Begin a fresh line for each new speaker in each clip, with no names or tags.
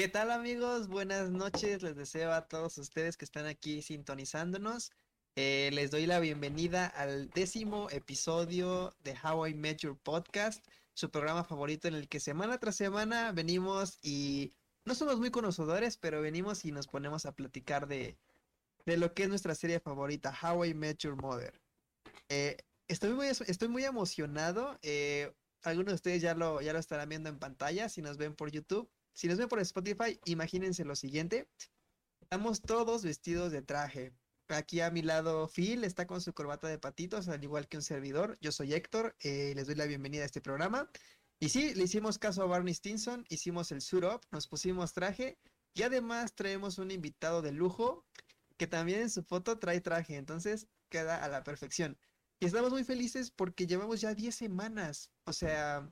¿Qué tal amigos? Buenas noches. Les deseo a todos ustedes que están aquí sintonizándonos. Eh, les doy la bienvenida al décimo episodio de How I Met Your Podcast, su programa favorito en el que semana tras semana venimos y no somos muy conocedores, pero venimos y nos ponemos a platicar de, de lo que es nuestra serie favorita, How I Met Your Mother. Eh, estoy, muy, estoy muy emocionado. Eh, algunos de ustedes ya lo, ya lo estarán viendo en pantalla si nos ven por YouTube. Si nos ven por Spotify, imagínense lo siguiente. Estamos todos vestidos de traje. Aquí a mi lado Phil está con su corbata de patitos, al igual que un servidor. Yo soy Héctor, eh, les doy la bienvenida a este programa. Y sí, le hicimos caso a Barney Stinson, hicimos el suit up, nos pusimos traje y además traemos un invitado de lujo que también en su foto trae traje, entonces queda a la perfección. Y estamos muy felices porque llevamos ya 10 semanas. O sea,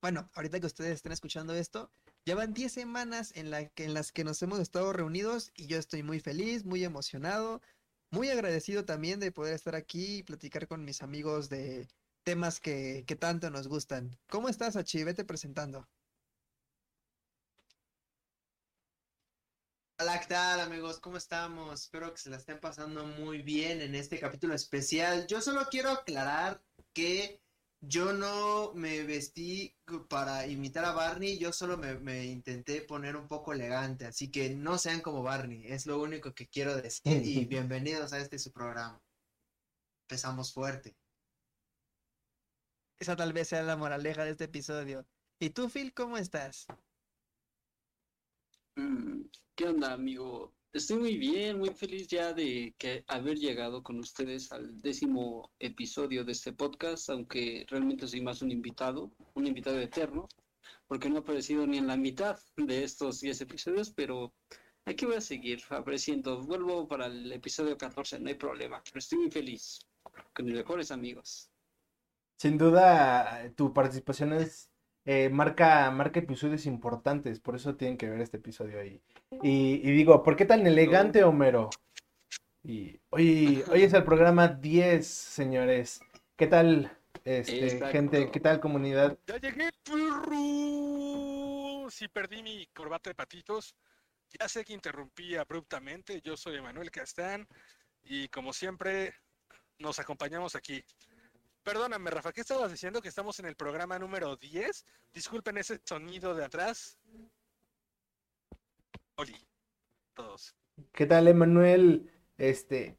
bueno, ahorita que ustedes estén escuchando esto, llevan 10 semanas en, las que nos hemos estado reunidos y yo estoy muy feliz, muy emocionado, muy agradecido también de poder estar aquí y platicar con mis amigos de temas que, que tanto nos gustan. ¿Cómo estás, Achi? Vete presentando.
Hola, ¿qué tal amigos? ¿Cómo estamos? Espero que se la estén pasando muy bien en este capítulo especial. Yo solo quiero aclarar que yo no me vestí para imitar a Barney, yo solo me, intenté poner un poco elegante, así que no sean como Barney, es lo único que quiero decir y bienvenidos a este su programa. Empezamos fuerte.
Esa tal vez sea la moraleja de este episodio. ¿Y tú, Phil, cómo estás?
Mm, ¿Qué onda, amigo? Estoy muy bien, muy feliz ya de que haber llegado con ustedes al décimo episodio de este podcast, aunque realmente soy más un invitado, un invitado eterno, porque no he aparecido ni en la mitad de estos 10 episodios, pero aquí voy a seguir apareciendo. Vuelvo para el episodio 14, no hay problema, pero estoy muy feliz con mis mejores amigos.
Sin duda, tu participación es eh, marca, marca episodios importantes, por eso tienen que ver este episodio ahí. Y, digo, ¿por qué tan elegante, Homero? Y hoy, hoy es el programa 10, señores. ¿Qué tal, este, gente? ¿Qué tal, comunidad?
Ya llegué, perro. Si perdí mi corbata de patitos. Ya sé que interrumpí abruptamente. Yo soy Emanuel Castán. Y como siempre, nos acompañamos aquí. Perdóname, Rafa, ¿qué estabas diciendo? Que estamos en el programa número 10. Disculpen ese sonido de atrás. Oli, todos.
¿Qué tal, Emanuel? Este,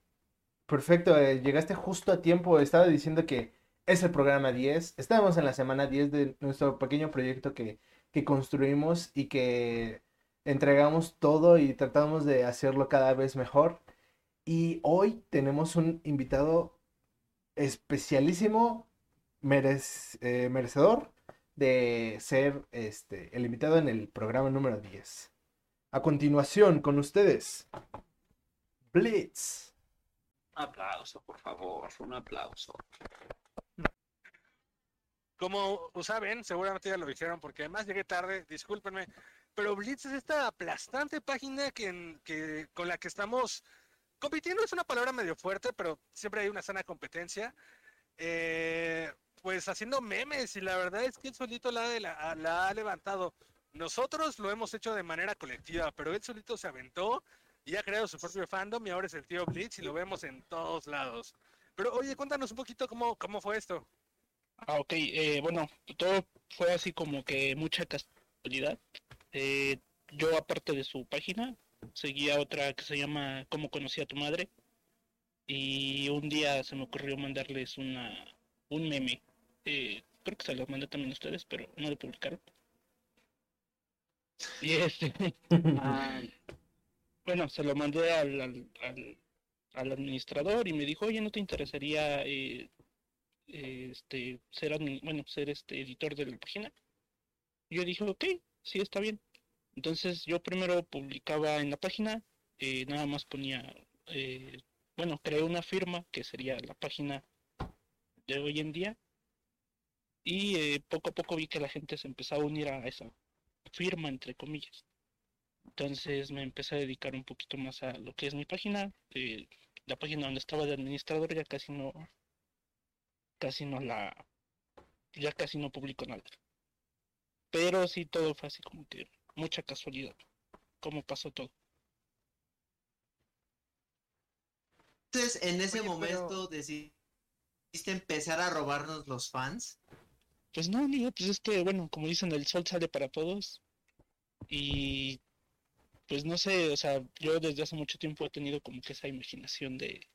perfecto, eh, llegaste justo a tiempo. Estaba diciendo que es el programa 10. Estamos en la semana 10 de nuestro pequeño proyecto que, que construimos y que entregamos todo y tratamos de hacerlo cada vez mejor. Y hoy tenemos un invitado especialísimo, eh, merecedor de ser este, el invitado en el programa número 10. A continuación, con ustedes, Blitz.
Un aplauso, por favor, un aplauso.
Como saben, seguramente ya lo dijeron porque además llegué tarde, discúlpenme, pero Blitz es esta aplastante página que, que, con la que estamos compitiendo es una palabra medio fuerte, pero siempre hay una sana competencia. Eh, pues haciendo memes y la verdad es que él solito la, ha levantado. Nosotros lo hemos hecho de manera colectiva, pero él solito se aventó y ha creado su propio fandom y ahora es el tío Blitz y lo vemos en todos lados. Pero oye, cuéntanos un poquito cómo, cómo fue esto.
Ah, ok, eh, bueno, todo fue así como que mucha casualidad. Eh, yo aparte de su página, seguía otra que se llama Cómo conocí a tu madre. Y un día se me ocurrió mandarles una un meme. Eh, creo que se lo mandé también a ustedes, pero no lo publicaron. Y este. Ah, bueno, se lo mandé al, al, al, administrador y me dijo, oye, ¿no te interesaría eh, este ser bueno ser este editor de la página? Y yo dije, ok, sí, está bien. Entonces yo primero publicaba en la página, eh, nada más ponía, eh, bueno, creé una firma que sería la página de hoy en día y eh, poco a poco vi que la gente se empezaba a unir a esa firma, entre comillas. Entonces me empecé a dedicar un poquito más a lo que es mi página. la página donde estaba de administrador ya casi no, casi no la, ya casi no publico nada. Pero sí todo fue así como que mucha casualidad. cómo pasó todo.
Entonces, en ese
Oye, pero-
momento decidiste empezar a robarnos los fans.
Pues no, digo, pues es que, bueno, como dicen, el sol sale para todos. Y pues no sé, o sea, yo desde hace mucho tiempo he tenido como que esa imaginación de,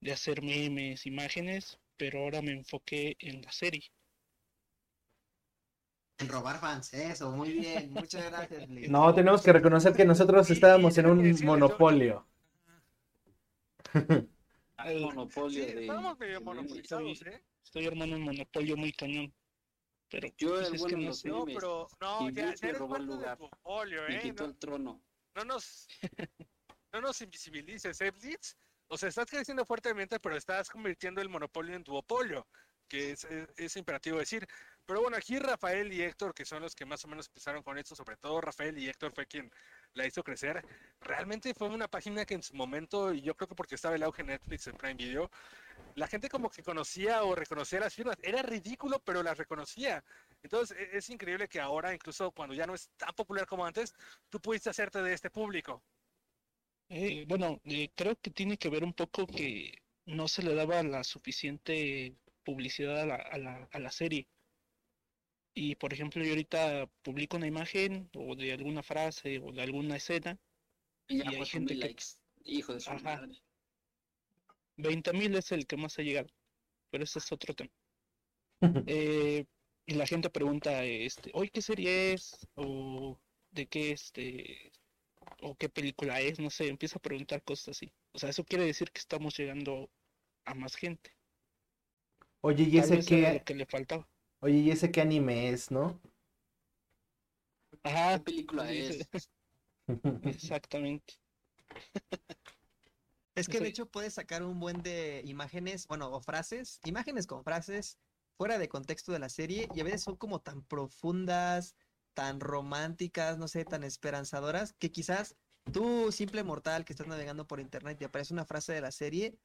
de hacer memes, imágenes, pero ahora me enfoqué en la serie.
En robar fans, eso, muy bien. Muchas gracias.
No, tenemos que reconocer que nosotros estábamos en un monopolio.
Al monopolio
Sí,
de.
estábamos medio
de
monopolizados, ¿eh?
Estoy armando un monopolio muy cañón. Pero
Yo,
pues,
el
es
bueno
que no sé.
No, pero no, ya, ya
me
eres
robó el
parte del
lugar.
portfolio,
Me
¿eh?
quitó
No,
el trono.
no nos, no nos invisibilices, ¿eh, Blitz? O sea, estás creciendo fuertemente, pero estás convirtiendo el monopolio en duopolio, que es, es- es imperativo decir. Pero bueno, aquí Rafael y Héctor, que son los que más o menos empezaron con esto, sobre todo Rafael y Héctor fue quien la hizo crecer. Realmente fue una página que en su momento, y yo creo que porque estaba el auge Netflix, en Prime Video, la gente como que conocía o reconocía las firmas. Era ridículo, pero las reconocía. Entonces e- es increíble que ahora, incluso cuando ya no es tan popular como antes, tú pudiste hacerte de este público.
Eh, bueno, eh, creo que tiene que ver un poco que no se le daba la suficiente publicidad a la, a la, a la serie. Y por ejemplo, yo ahorita publico una imagen o de alguna frase o de alguna escena,
Y ya
Y hay
puso
gente que-
likes. Hijo de su
Ajá.
madre.
20.000 es el que más ha llegado, pero ese es otro tema. Eh, y la gente pregunta, este, hoy qué serie es o de qué este o qué película es, no sé, empieza a preguntar cosas así. O sea, eso quiere decir que estamos llegando a más gente.
Oye, ¿y ese
lo que le faltaba.
Oye, ¿y ese qué anime es, no?
Ajá,
¿Qué película es?
exactamente.
Es que de hecho puedes sacar un buen de imágenes, bueno, o frases, imágenes con frases fuera de contexto de la serie y a veces son como tan profundas, tan románticas, no sé, tan esperanzadoras, que quizás tú, simple mortal que estás navegando por internet, te aparece una frase de la serie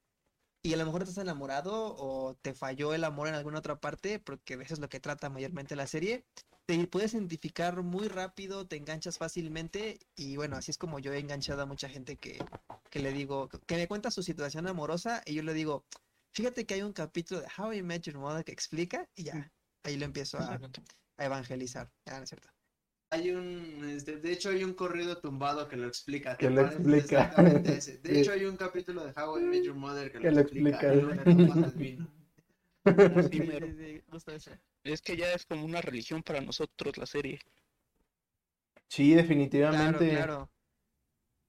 y a lo mejor estás enamorado o te falló el amor en alguna otra parte, porque eso es lo que trata mayormente la serie. Te puedes identificar muy rápido, te enganchas fácilmente y bueno, así es como yo he enganchado a mucha gente que, que le digo, que me cuenta su situación amorosa y yo le digo, fíjate que hay un capítulo de How I Met Your Mother que explica y ya, ahí lo empiezo a, a evangelizar. Ah, no es cierto.
Hay un, este, de hecho hay un corrido tumbado que lo explica.
Que
¿te
lo
parece?
explica.
Exactamente ese. De
Sí.
hecho hay un capítulo de How I Met Your Mother que,
Que
lo explica.
Es que ya es como una religión para nosotros la serie.
Sí,
Claro,
definitivamente.
claro.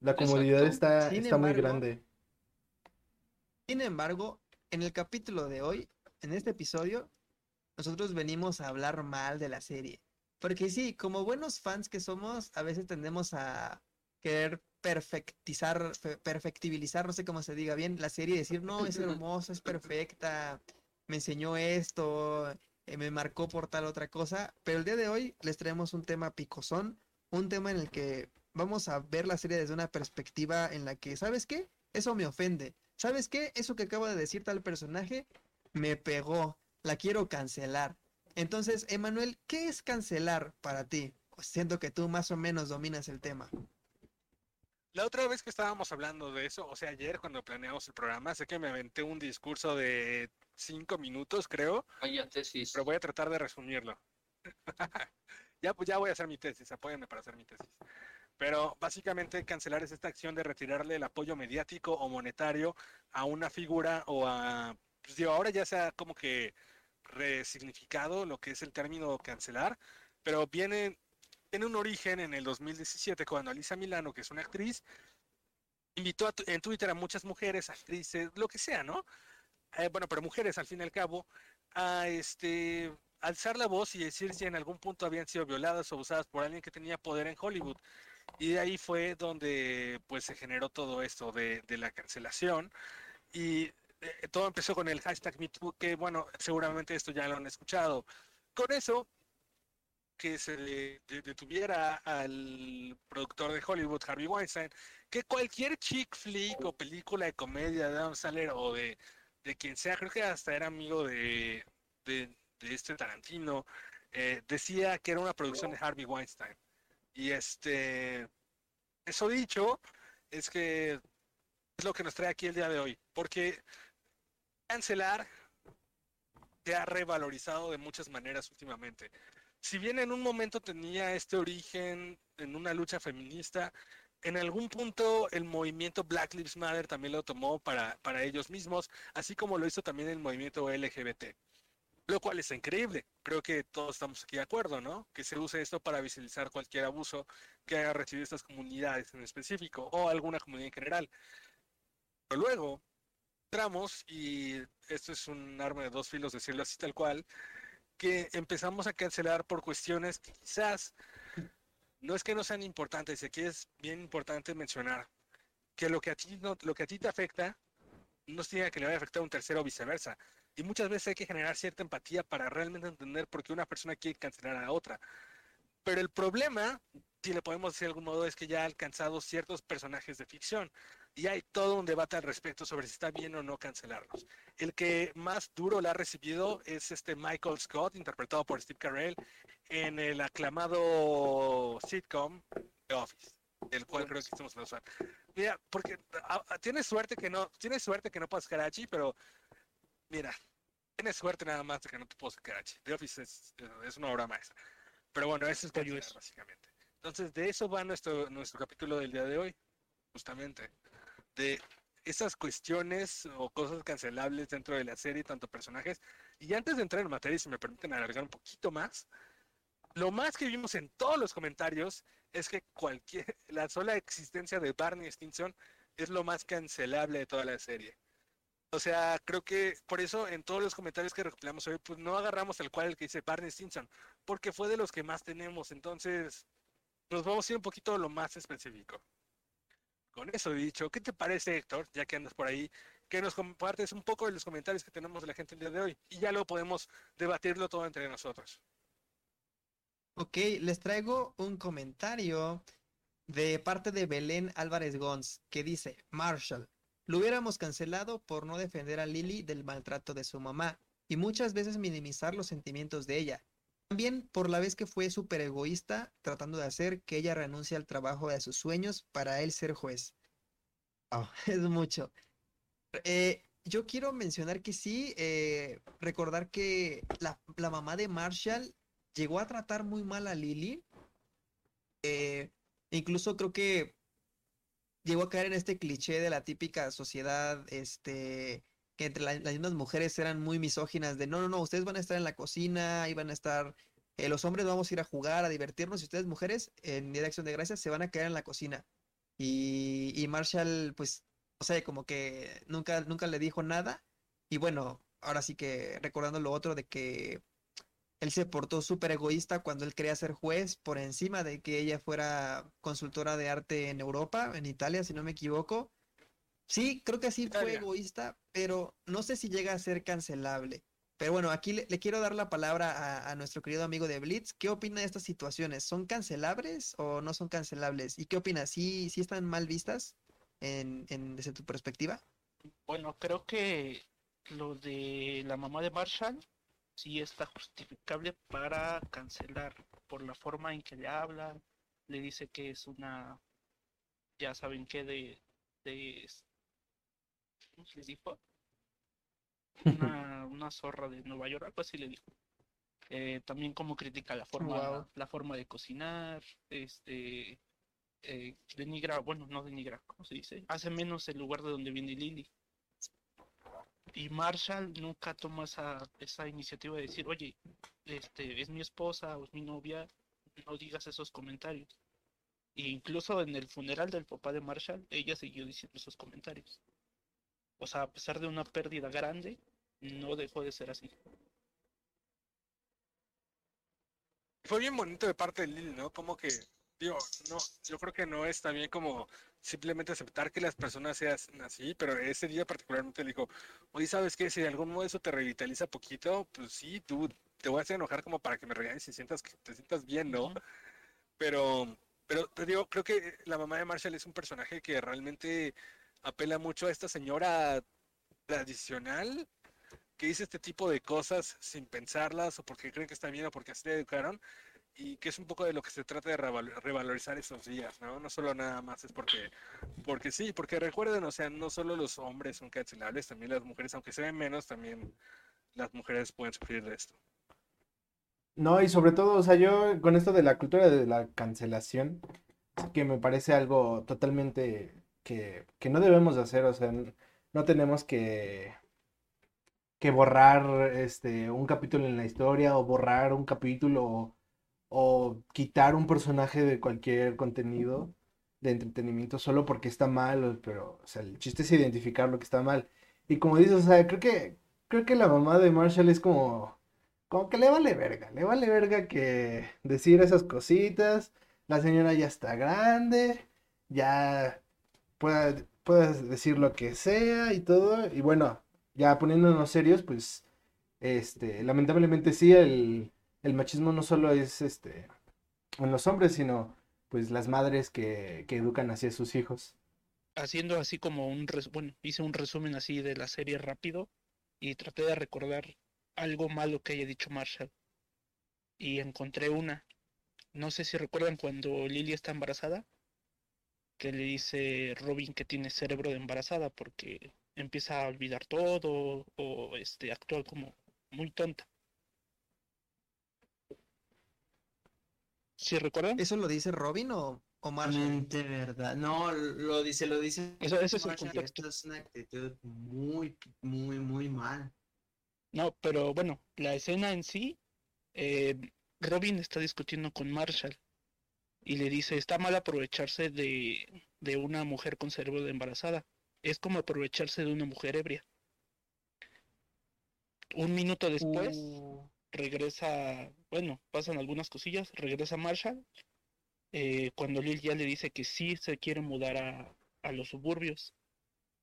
La comodidad
Exacto.
está,
Sin
está muy grande.
Sin embargo, en el capítulo de hoy, en este episodio, nosotros venimos a hablar mal de la serie. Porque sí, como buenos fans que somos, a veces tendemos a querer perfectizar, fe- perfectibilizar, no sé cómo se diga bien, la serie y decir, no, es hermosa, es perfecta, me enseñó esto, eh, me marcó por tal otra cosa. Pero el día de hoy les traemos un tema picosón, un tema en el que vamos a ver la serie desde una perspectiva en la que, ¿sabes qué? Eso me ofende. ¿Sabes qué? Eso que acaba de decir tal personaje me pegó. La quiero cancelar. Entonces, Emanuel, ¿qué es cancelar para ti? Siento que tú más o menos dominas el tema.
La otra vez que estábamos hablando de eso, o sea, ayer cuando planeamos el programa, sé que me aventé un discurso de cinco minutos, creo,
Vaya tesis.
pero voy a tratar de resumirlo. ya, pues ya voy a hacer mi tesis, apóyenme para hacer mi tesis. Pero básicamente cancelar es esta acción de retirarle el apoyo mediático o monetario a una figura o a, pues digo, ahora ya sea como que resignificado lo que es el término cancelar, pero viene, tiene un origen en el 2017 cuando Alisa Milano, que es una actriz, invitó a en Twitter a muchas mujeres, actrices, lo que sea, ¿no? Eh, bueno, pero mujeres al fin y al cabo, a este alzar la voz y decir si en algún punto habían sido violadas o abusadas por alguien que tenía poder en Hollywood. Y de ahí fue donde pues se generó todo esto de, de la cancelación. Y eh, todo empezó con el hashtag MeToo, que bueno, seguramente esto ya lo han escuchado. Con eso, que se detuviera al productor de Hollywood, Harvey Weinstein, que cualquier chick flick o película de comedia de Adam Sandler o de, de quien sea, creo que hasta era amigo de, de, de este Tarantino, eh, decía que era una producción de Harvey Weinstein. Y este Eso dicho, es que es lo que nos trae aquí el día de hoy, porque cancelar se ha revalorizado de muchas maneras últimamente. Si bien en un momento tenía este origen en una lucha feminista, en algún punto el movimiento Black Lives Matter también lo tomó para, para ellos mismos, así como lo hizo también el movimiento LGBT. Lo cual es increíble. Creo que todos estamos aquí de acuerdo, ¿no? Que se use esto para visibilizar cualquier abuso que haya recibido estas comunidades en específico o alguna comunidad en general. Pero luego entramos, y esto es un arma de dos filos, decirlo así tal cual, que empezamos a cancelar por cuestiones que quizás no es que no sean importantes, aquí es bien importante mencionar que lo que a ti, lo que a ti te afecta no tiene que le vaya a afectar a un tercero o viceversa. Y muchas veces hay que generar cierta empatía para realmente entender por qué una persona quiere cancelar a otra. Pero el problema, si le podemos decir de algún modo, es que ya ha alcanzado ciertos personajes de ficción. Y hay todo un debate al respecto sobre si está bien o no cancelarlos. El que más duro la ha recibido es este Michael Scott, interpretado por Steve Carell, en el aclamado sitcom The Office, el cual creo que estamos usar. Mira, porque ah, ah, tienes suerte que no, tienes suerte que no puedas Karachi, pero mira, tienes suerte nada más de que no te puedas Karachi. The Office es, es una obra maestra. Pero bueno, eso es cancelar, básicamente. Entonces, de eso va nuestro, nuestro capítulo del día de hoy, justamente. De esas cuestiones o cosas cancelables dentro de la serie, tanto personajes. Y antes de entrar en materia, si me permiten alargar un poquito más, lo más que vimos en todos los comentarios es que cualquier, la sola existencia de Barney Stinson es lo más cancelable de toda la serie. O sea, creo que por eso en todos los comentarios que recopilamos hoy, pues no agarramos el cual el que dice Barney Stinson, porque fue de los que más tenemos. Entonces, nos vamos a ir un poquito a lo más específico. Con eso dicho, ¿qué te parece, Héctor, ya que andas por ahí, que nos compartes un poco de los comentarios que tenemos de la gente el día de hoy? Y ya lo podemos debatirlo todo entre nosotros.
Ok, les traigo un comentario de parte de Belén Álvarez Gons, que dice, Marshall, lo hubiéramos cancelado por no defender a Lily del maltrato de su mamá y muchas veces minimizar los sentimientos de ella. También por la vez que fue súper egoísta tratando de hacer que ella renuncie al trabajo de sus sueños para él ser juez. Oh, es mucho. Eh, yo quiero mencionar que sí, eh, recordar que la, la mamá de Marshall llegó a tratar muy mal a Lily. Eh, incluso creo que llegó a caer en este cliché de la típica sociedad, este, que entre las mismas mujeres eran muy misóginas, de no, no, no, ustedes van a estar en la cocina, y a estar, eh, los hombres vamos a ir a jugar, a divertirnos, y ustedes mujeres, en Día de Acción de Gracias, se van a quedar en la cocina. Y, y Marshall, pues, o sea, como que nunca, nunca le dijo nada. Y bueno, ahora sí que recordando lo otro de que él se portó súper egoísta cuando él quería ser juez por encima de que ella fuera consultora de arte en Europa, en Italia, si no me equivoco. Sí, creo que así fue egoísta, pero no sé si llega a ser cancelable. Pero bueno, aquí le, quiero dar la palabra a, nuestro querido amigo de Blitz. ¿Qué opina de estas situaciones? ¿Son cancelables o no son cancelables? ¿Y qué opina? ¿Sí, sí están mal vistas en, en, desde tu perspectiva?
Bueno, creo que lo de la mamá de Marshall sí está justificable para cancelar por la forma en que le habla, le dice que es una, ya saben qué, de, de ¿cómo se dijo? Una, una zorra de Nueva York, algo así le dijo. Eh, también como critica la forma, la forma de cocinar, este, eh, denigra, bueno, no denigra, ¿cómo se dice? Hace menos el lugar de donde viene Lily y Marshall nunca toma esa, esa iniciativa de decir, oye, este, es mi esposa o es mi novia, no digas esos comentarios. E incluso en el funeral del papá de Marshall, ella siguió diciendo esos comentarios. O sea, a pesar de una pérdida grande, no dejó de ser así.
Fue bien bonito de parte de Lil, ¿no? Como que, digo, no, yo creo que no está bien como simplemente aceptar que las personas sean así, pero ese día particularmente le dijo, oye, ¿sabes qué? Si de algún modo eso te revitaliza poquito, pues sí, tú te voy a hacer enojar como para que me regañes y sientas que te sientas bien, ¿no? Pero, pero te digo, creo que la mamá de Marshall es un personaje que realmente apela mucho a esta señora tradicional que dice este tipo de cosas sin pensarlas o porque creen que está bien o porque así le educaron y que es un poco de lo que se trata de revalorizar estos días, ¿no? No solo nada más es porque, porque sí, porque recuerden, o sea, no solo los hombres son cancelables, también las mujeres, aunque se ven menos, también las mujeres pueden sufrir de esto.
No, y sobre todo, o sea, yo con esto de la cultura de la cancelación, que me parece algo totalmente que, que no debemos de hacer, o sea, no tenemos que que borrar este un capítulo en la historia o borrar un capítulo o, quitar un personaje de cualquier contenido de entretenimiento solo porque está mal, pero o sea, el chiste es identificar lo que está mal. Y como dices, o sea, creo que creo que la mamá de Marshall es como como que le vale verga, le vale verga que decir esas cositas. La señora ya está grande, ya puede, puede decir lo que sea y todo. Y bueno, ya poniéndonos serios, pues, este, lamentablemente sí, el, machismo no solo es, este, en los hombres, sino, pues, las madres que, que educan hacia sus hijos.
Haciendo así como un, bueno, hice un resumen así de la serie rápido y traté de recordar algo malo que haya dicho Marshall. Y encontré una. No sé si recuerdan cuando Lily está embarazada, que le dice Robin que tiene cerebro de embarazada porque empieza a olvidar todo o este actúa como muy tonta. ¿Sí recuerdan?
¿Eso lo dice Robin o, o Marshall?
De verdad. No, lo dice, lo dice.
Eso, es el contexto.
es una actitud muy, muy, muy mal.
No, pero bueno, la escena en sí, eh, Robin está discutiendo con Marshall y le dice, está mal aprovecharse de, de una mujer con cerebro de embarazada es como aprovecharse de una mujer ebria. Un minuto después uh. regresa, bueno, pasan algunas cosillas, regresa Marshall, eh, cuando Lil ya le dice que sí se quiere mudar a, a los suburbios.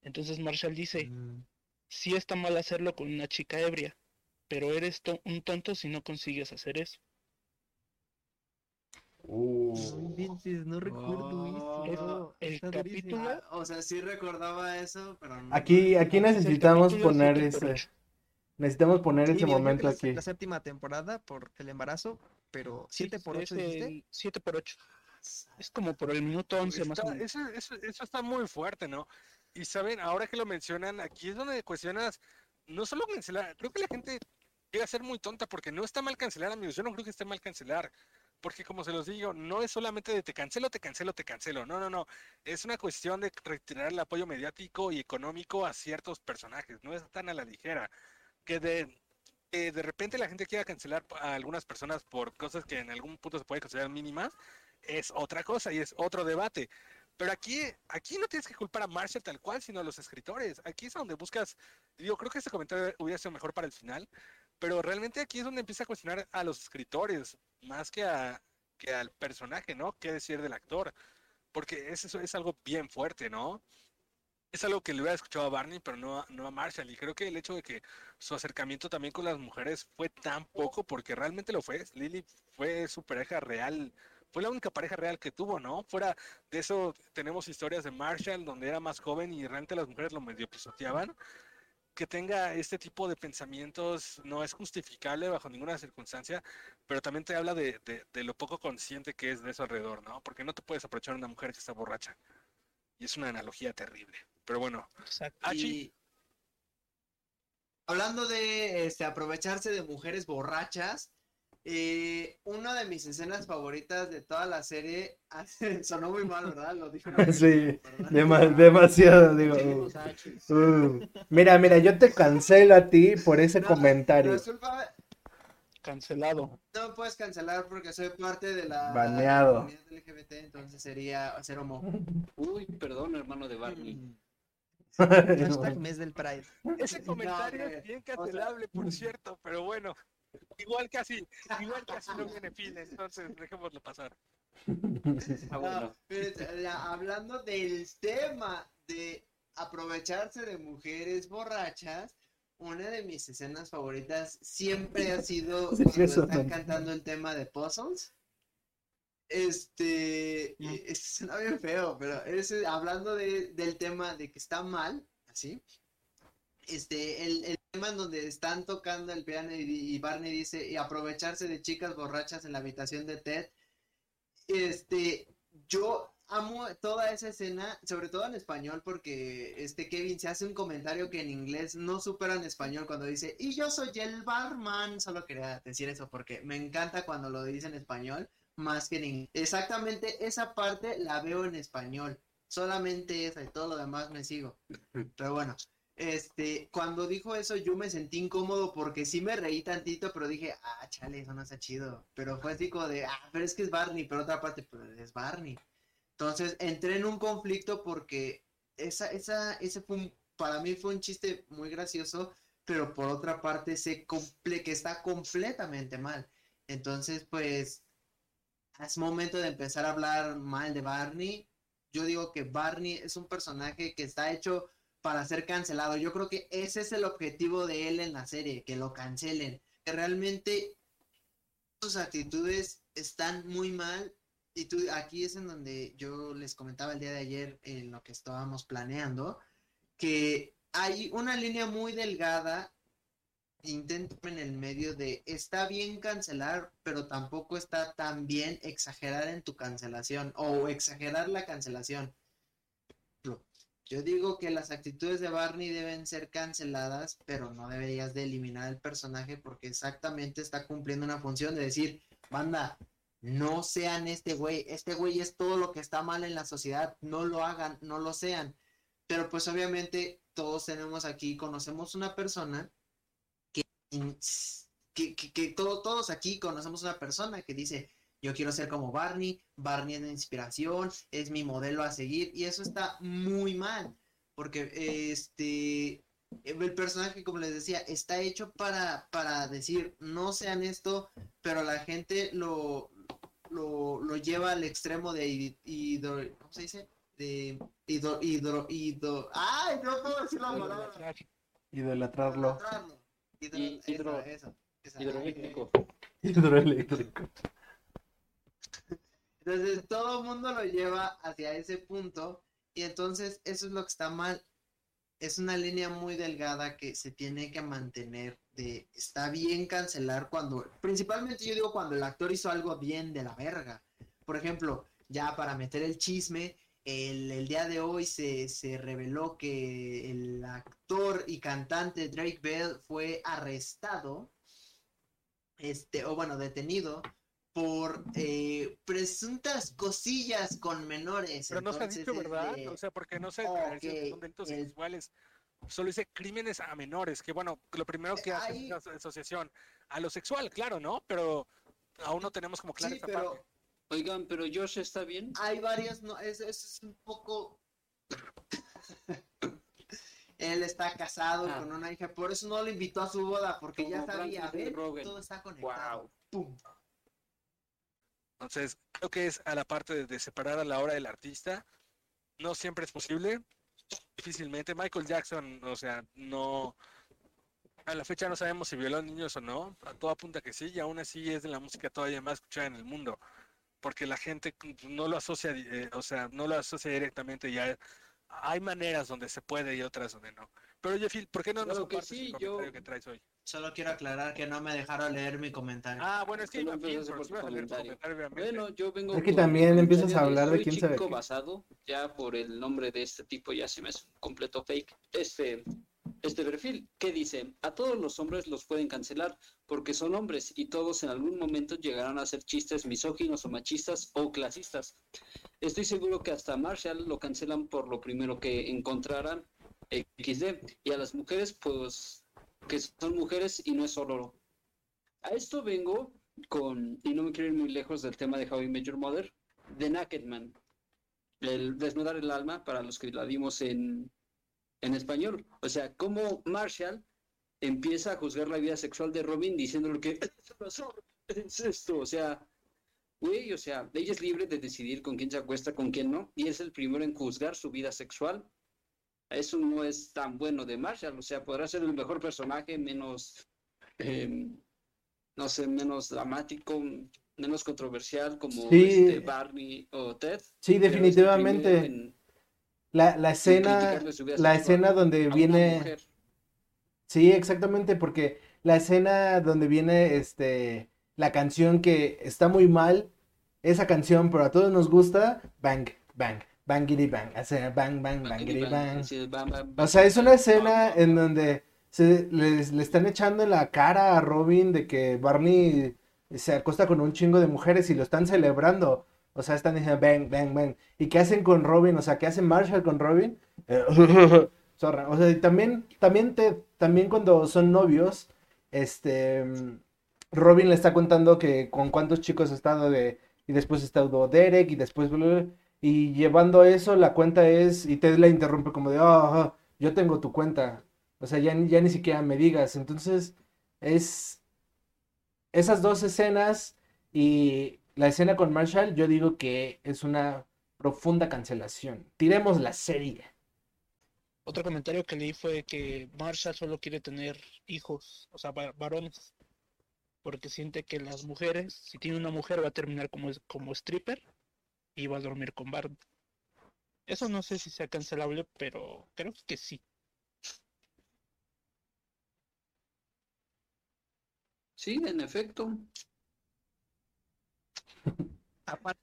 Entonces Marshall dice, mm. sí está mal hacerlo con una chica ebria, pero eres un tonto si no consigues hacer eso.
Uh. No, recuerdo
eso. El capítulo.
o sea, sí recordaba eso, pero no.
Aquí, aquí necesitamos poner ese. Necesitamos poner ese momento aquí.
La séptima temporada por el embarazo, pero 7 por 8
7 por 8. Es como por el minuto 11 más o menos.
Eso, eso, eso está muy fuerte, ¿no? Y saben, ahora que lo mencionan, aquí es donde cuestionas, no solo cancelar, creo que la gente llega a ser muy tonta porque no está mal cancelar, amigos. Yo no creo que esté mal cancelar porque como se los digo, no es solamente de te cancelo, te cancelo, te cancelo, no, no, no, es una cuestión de retirar el apoyo mediático y económico a ciertos personajes, no es tan a la ligera, que de, de repente la gente quiera cancelar a algunas personas por cosas que en algún punto se puede considerar mínimas, es otra cosa y es otro debate. Pero aquí, aquí no tienes que culpar a Marshall tal cual, sino a los escritores. Aquí es donde buscas, yo creo que este comentario hubiera sido mejor para el final, pero realmente aquí es donde empieza a cuestionar a los escritores, más que, a, que al personaje, ¿no? ¿Qué decir del actor? Porque eso es algo bien fuerte, ¿no? Es algo que le hubiera escuchado a Barney, pero no, no a Marshall. Y creo que el hecho de que su acercamiento también con las mujeres fue tan poco, porque realmente lo fue. Lily fue su pareja real, fue la única pareja real que tuvo, ¿no? Fuera de eso, tenemos historias de Marshall donde era más joven y realmente las mujeres lo medio pisoteaban que tenga este tipo de pensamientos no es justificable bajo ninguna circunstancia, pero también te habla de, lo poco consciente que es de eso alrededor, ¿no? Porque no te puedes aprovechar a una mujer que está borracha. Y es una analogía terrible. Pero bueno.
Hablando de este, aprovecharse de mujeres borrachas, eh, una de mis escenas favoritas de toda la serie sonó muy mal, ¿verdad? Lo dijo.
sí, demasiado, digo. Uh, uh. Mira, mira, yo te cancelo a ti por ese comentario.
Cancelado.
No puedes cancelar porque soy parte de la
Baneado.
LGBT, entonces sería ser homo.
Uy, perdón, hermano de Barney.
Hashtag mes del Pride.
Ese comentario es bien cancelable, por cierto, pero bueno. Igual casi, igual casi no viene fin, entonces dejémoslo pasar.
Ah, hablando del tema de aprovecharse de mujeres borrachas, una de mis escenas favoritas siempre ha sido cuando están cantando el tema de Puzzles. Este, mm. es, suena bien feo, pero es hablando de, del tema de que está mal, así. Este, el, el en donde están tocando el piano y, y Barney dice, y aprovecharse de chicas borrachas en la habitación de Ted. Este, yo amo toda esa escena, sobre todo en español, porque este Kevin se hace un comentario que en inglés no supera en español cuando dice, y yo soy el barman. Solo quería decir eso porque me encanta cuando lo dice en español, más que en inglés. Exactamente esa parte la veo en español. Solamente esa y todo lo demás me sigo. Pero bueno, este, cuando dijo eso yo me sentí incómodo porque sí me reí tantito, pero dije, ah, chale, eso no está chido. Pero fue así como de, ah, pero es que es Barney, pero otra parte, pues es Barney. Entonces entré en un conflicto porque esa, esa, ese fue para mí fue un chiste muy gracioso, pero por otra parte sé comple que está completamente mal. Entonces, pues, es momento de empezar a hablar mal de Barney. Yo digo que Barney es un personaje que está hecho para ser cancelado. Yo creo que ese es el objetivo de él en la serie, que lo cancelen. Que realmente sus actitudes están muy mal y tú, aquí es en donde yo les comentaba el día de ayer en lo que estábamos planeando, que hay una línea muy delgada, intento en el medio de, está bien cancelar, pero tampoco está tan bien exagerar en tu cancelación o exagerar la cancelación. Yo digo que las actitudes de Barney deben ser canceladas, pero no deberías de eliminar el personaje porque exactamente está cumpliendo una función de decir, banda, no sean este güey, este güey es todo lo que está mal en la sociedad, no lo hagan, no lo sean. Pero pues obviamente todos tenemos aquí, conocemos una persona que, que, que, todos aquí conocemos una persona que dice, yo quiero ser como Barney, Barney es mi inspiración, es mi modelo a seguir y eso está muy mal, porque este, el personaje, como les decía, está hecho para, para decir, no sean esto, pero la gente lo, lo, lo lleva al extremo de hidro, ¿cómo se dice? De hidro, hidro, hidro, ¡ay! No puedo decir la palabra.
Idolatrarlo.
Hidro, eso, eso,
Hidroeléctrico.
Hidroeléctrico.
Entonces todo el mundo lo lleva hacia ese punto y entonces eso es lo que está mal. Es una línea muy delgada que se tiene que mantener de está bien cancelar cuando principalmente yo digo cuando el actor hizo algo bien de la verga. Por ejemplo ya para meter el chisme el, día de hoy se, se, reveló que el actor y cantante Drake Bell fue arrestado este o bueno detenido por eh, presuntas cosillas con menores.
Pero no se ha dicho, ¿verdad? O sea, porque no se son delitos sexuales. Solo dice crímenes a menores, que bueno, lo primero que hace es la asociación a lo sexual, claro, ¿no? Pero aún no tenemos como clara esta parte.
Oigan, pero Josh está bien.
Hay varias, no, eso es un poco. Él está casado ah. con una hija, por eso no lo invitó a su boda, porque ya sabía, ver, todo está conectado. Wow. ¡Pum!
Entonces, creo que es a la parte de, separar a la hora del artista. No siempre es posible, difícilmente. Michael Jackson, o sea, no. A la fecha no sabemos si violó a niños o no. A toda punta que sí, y aún así es de la música todavía más escuchada en el mundo. Porque la gente no lo asocia, eh, o sea, no lo asocia directamente. Ya hay maneras donde se puede y otras donde no. Pero Jeffy, ¿por qué no nos
compartes el comentario
que traes hoy?
Solo quiero aclarar que no me dejaron leer mi comentario.
Ah, bueno, es que
no Bueno, yo vengo.
Es que también empiezas a hablar de quién sabe.
basado, ya por el nombre de este tipo, ya se me hace un completo fake. Este, este perfil, que dice: A todos los hombres los pueden cancelar porque son hombres y todos en algún momento llegarán a hacer chistes misóginos o machistas o clasistas. Estoy seguro que hasta Marshall lo cancelan por lo primero que encontraran XD. Y a las mujeres, pues que son mujeres y no es solo. A esto vengo con, y no me quiero ir muy lejos del tema de How I Met Mother, de Naked Man. El desnudar el alma para los que la vimos en, en español. O sea, como Marshall empieza a juzgar la vida sexual de Robin diciéndole que es esto. O sea, güey, o sea, ella es libre de decidir con quién se acuesta, con quién no, y es el primero en juzgar su vida sexual eso no es tan bueno de Marshall, o sea, podrá ser el mejor personaje, menos, em, no sé, menos dramático, menos controversial como este Barney o Ted.
Sí, definitivamente. la, la escena, la escena donde viene, Sí, exactamente, porque la escena donde viene este la canción que está muy mal, esa canción, pero a todos nos gusta, bang, bang, bangity bang, hace bang, bang, bangity bang. O sea, es una escena en donde se les, le están echando en la cara a Robin de que Barney se acuesta con un chingo de mujeres y lo están celebrando. O sea, están diciendo bang, bang, bang. ¿Y qué hacen con Robin? O sea, ¿qué hace Marshall con Robin? zorra. O sea, también, también, te, también cuando son novios, este, Robin le está contando que con cuántos chicos ha estado de, y después está Derek y después, y llevando eso, la cuenta es, y Ted la interrumpe como de, oh, yo tengo tu cuenta. O sea, ya, ya ni siquiera me digas. Entonces, es esas dos escenas y la escena con Marshall, yo digo que es una profunda cancelación. Tiremos la serie.
Otro comentario que leí fue que Marshall solo quiere tener hijos, o sea, varones, porque siente que las mujeres, si tiene una mujer, va a terminar como, como stripper va a dormir con Barney. Eso no sé si sea cancelable, pero creo que sí.
Sí, en efecto.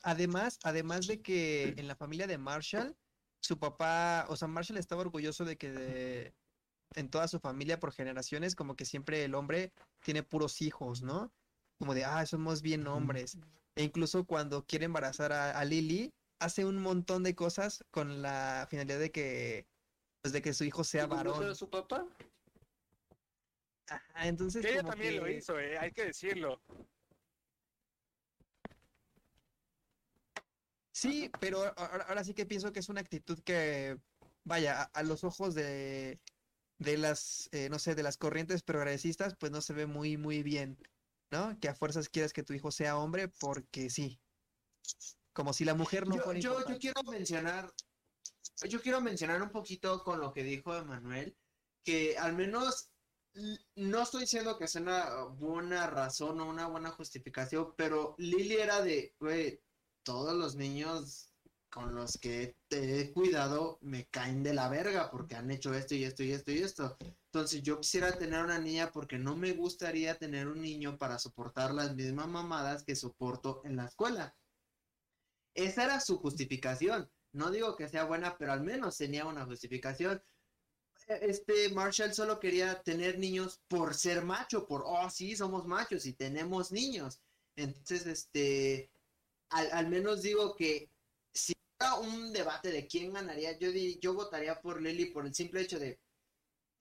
Además, además de que en la familia de Marshall, su papá, o sea, Marshall estaba orgulloso de que en toda su familia por generaciones, como que siempre el hombre tiene puros hijos, ¿no? Como de, ah, somos bien hombres. E incluso cuando quiere embarazar a, Lily, hace un montón de cosas con la finalidad de que, pues, de que su hijo sea varón.
su papá?
Ajá, entonces.
ella también lo hizo, eh, hay que decirlo.
Sí, pero ahora, sí que pienso que es una actitud que, vaya, a, los ojos de, de las, eh, no sé, de las corrientes progresistas, pues no se ve muy, muy bien, ¿no? Que a fuerzas quieras que tu hijo sea hombre porque sí. Como si la mujer no
fuera yo, yo quiero mencionar, yo quiero mencionar un poquito con lo que dijo Emanuel, que al menos no estoy diciendo que sea una buena razón o una buena justificación, pero Lily era de, güey, todos los niños con los que te he cuidado me caen de la verga porque han hecho esto y esto y esto y esto. Entonces yo quisiera tener una niña porque no me gustaría tener un niño para soportar las mismas mamadas que soporto en la escuela. Esa era su justificación. No digo que sea buena, pero al menos tenía una justificación este Marshall solo quería tener niños por ser macho, por, oh, sí, somos machos y tenemos niños. Entonces, este, al, menos digo que si era un debate de quién ganaría, yo, yo votaría por Lily por el simple hecho de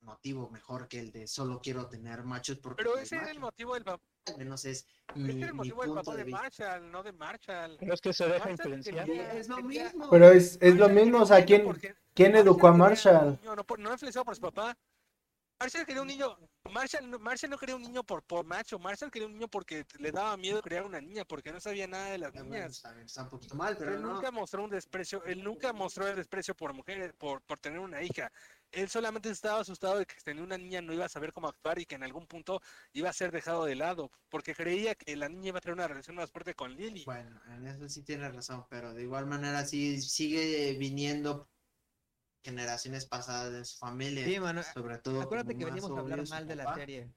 motivo mejor que el de solo quiero tener machos porque
Pero ese era el motivo del papá.
Al menos es
mi, el motivo del papá de, Marshall, no de Marshall.
Pero es que se deja influenciar.
Es lo mismo.
Pero es, es lo mismo, o sea, ¿quién, ¿quién educó a Marshall?
No, no, no influenciado por su papá. Marshall quería un niño, Marshall, Marshall no quería un niño por, por macho, Marshall quería un niño porque le daba miedo crear una niña, porque no sabía nada de las niñas.
está un poquito mal, pero
él nunca mostró un desprecio, él nunca mostró el desprecio por mujeres, por, por tener una hija. Él solamente estaba asustado de que tenía una niña no iba a saber cómo actuar y que en algún punto iba a ser dejado de lado, porque creía que la niña iba a tener una relación más fuerte con Lily.
Bueno, en eso sí tiene razón, pero de igual manera sí sigue viniendo generaciones pasadas de su familia.
Sí, mano. Sobre todo. Acuérdate que venimos a hablar mal de la serie.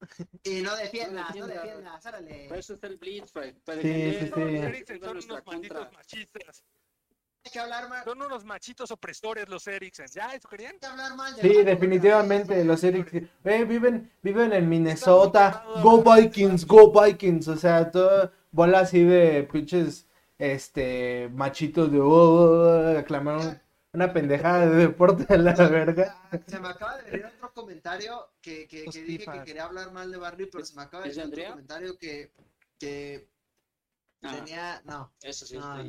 Y no defiendas, no defiendas, órale.
Por eso está el Blitz, para
sí, sí,
sí. Son unos malditos machistas.
Que hablar mal.
Son unos machitos opresores los Eriksen. ¿Ya eso querían?
Que hablar mal.
Sí, definitivamente los Eriksen. Eh, viven, viven en Minnesota. Go Vikings, go Vikings. O sea, todo bola así de pinches este, machitos de, oh, aclamaron una pendejada de deporte a la verga.
Se me acaba de ver otro comentario que, que, que dije que quería hablar mal de Barney, pero se me acaba de ver otro comentario que, que ah, tenía, no,
eso sí
no,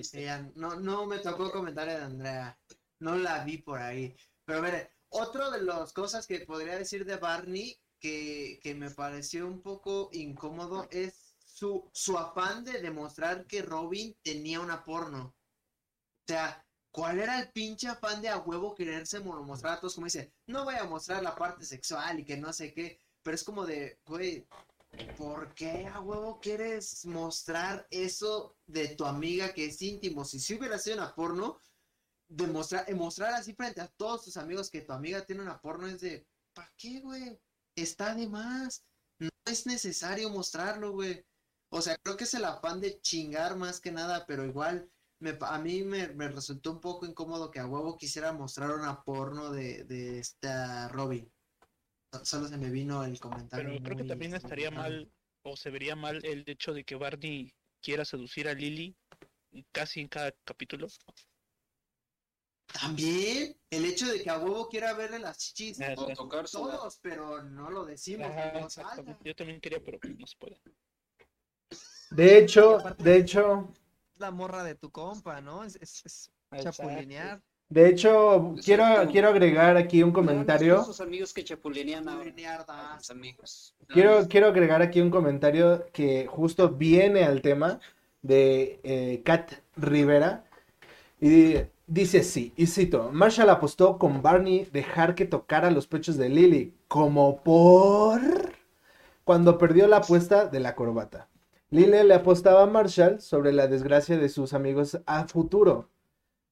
no, no me tocó comentario de Andrea, no la vi por ahí, pero mire, otro de las cosas que podría decir de Barney que, que me pareció un poco incómodo es su, su afán de demostrar que Robin tenía una porno. O sea, ¿cuál era el pinche afán de a huevo quererse mostrar a todos? Como dice, no voy a mostrar la parte sexual y que no sé qué, pero es como de, güey, ¿por qué a huevo quieres mostrar eso de tu amiga que es íntimo? Si si hubiera sido una porno, demostrar, mostrar así frente a todos tus amigos que tu amiga tiene una porno es de, ¿para qué, güey? Está de más. No es necesario mostrarlo, güey. O sea, creo que es el afán de chingar más que nada, pero igual me, a mí me, me resultó un poco incómodo que a huevo quisiera mostrar una porno de, de esta Robin. Solo se me vino el comentario.
Pero creo que también estaría
lamentable.
mal, o se vería mal el hecho de que Barney quiera seducir a Lily casi en cada capítulo.
También el hecho de que a huevo quiera verle las chichis.
O tocársela.
Todos, pero no lo decimos.
Ajá. Yo también quería, pero pues no se puede.
De hecho, de hecho,
La morra de tu compa, ¿no? Es, es, es
Exacto.
chapulinear.
De hecho, quiero, quiero agregar aquí un comentario.
Sus amigos que chapulinean ahora.
Mierda.
a sus amigos.
Quiero, quiero agregar aquí un comentario que justo viene al tema de eh, Kat Rivera. Y dice así, y cito, Marshall apostó con Barney dejar que tocara los pechos de Lily, como por... cuando perdió la apuesta de la corbata. Lily le apostaba a Marshall sobre la desgracia de sus amigos a futuro,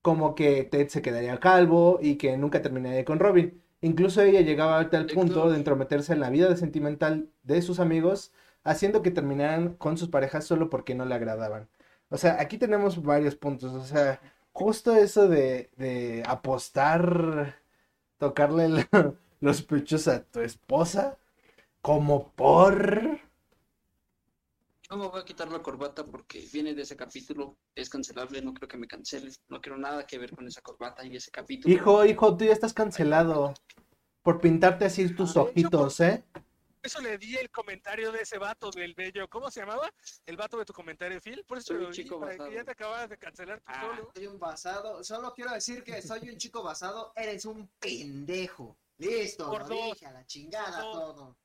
como que Ted se quedaría calvo y que nunca terminaría con Robin. Incluso ella llegaba a tal punto de entrometerse en la vida sentimental de sus amigos, haciendo que terminaran con sus parejas solo porque no le agradaban. O sea, aquí tenemos varios puntos. O sea, justo eso de, de apostar, tocarle la- los pechos a tu esposa, como por...
Yo me voy a quitar la corbata porque viene de ese capítulo. Es cancelable, no creo que me cancelen. No quiero nada que ver con esa corbata y ese capítulo.
Hijo, hijo, tú ya estás cancelado por pintarte así tus
Ah,
de hecho,
ojitos, ¿eh?
Eso le di el comentario de ese vato del bello. ¿Cómo se llamaba? El vato de tu comentario, Phil. Por eso
Soy
lo
un
di,
chico
para que
basado.
ya te acabas de cancelar tú
Ah,
solo.
soy un basado. Solo quiero decir que soy un chico basado. Eres un pendejo. Listo,
Por
lo
dos.
dije a la chingada
Por
todo.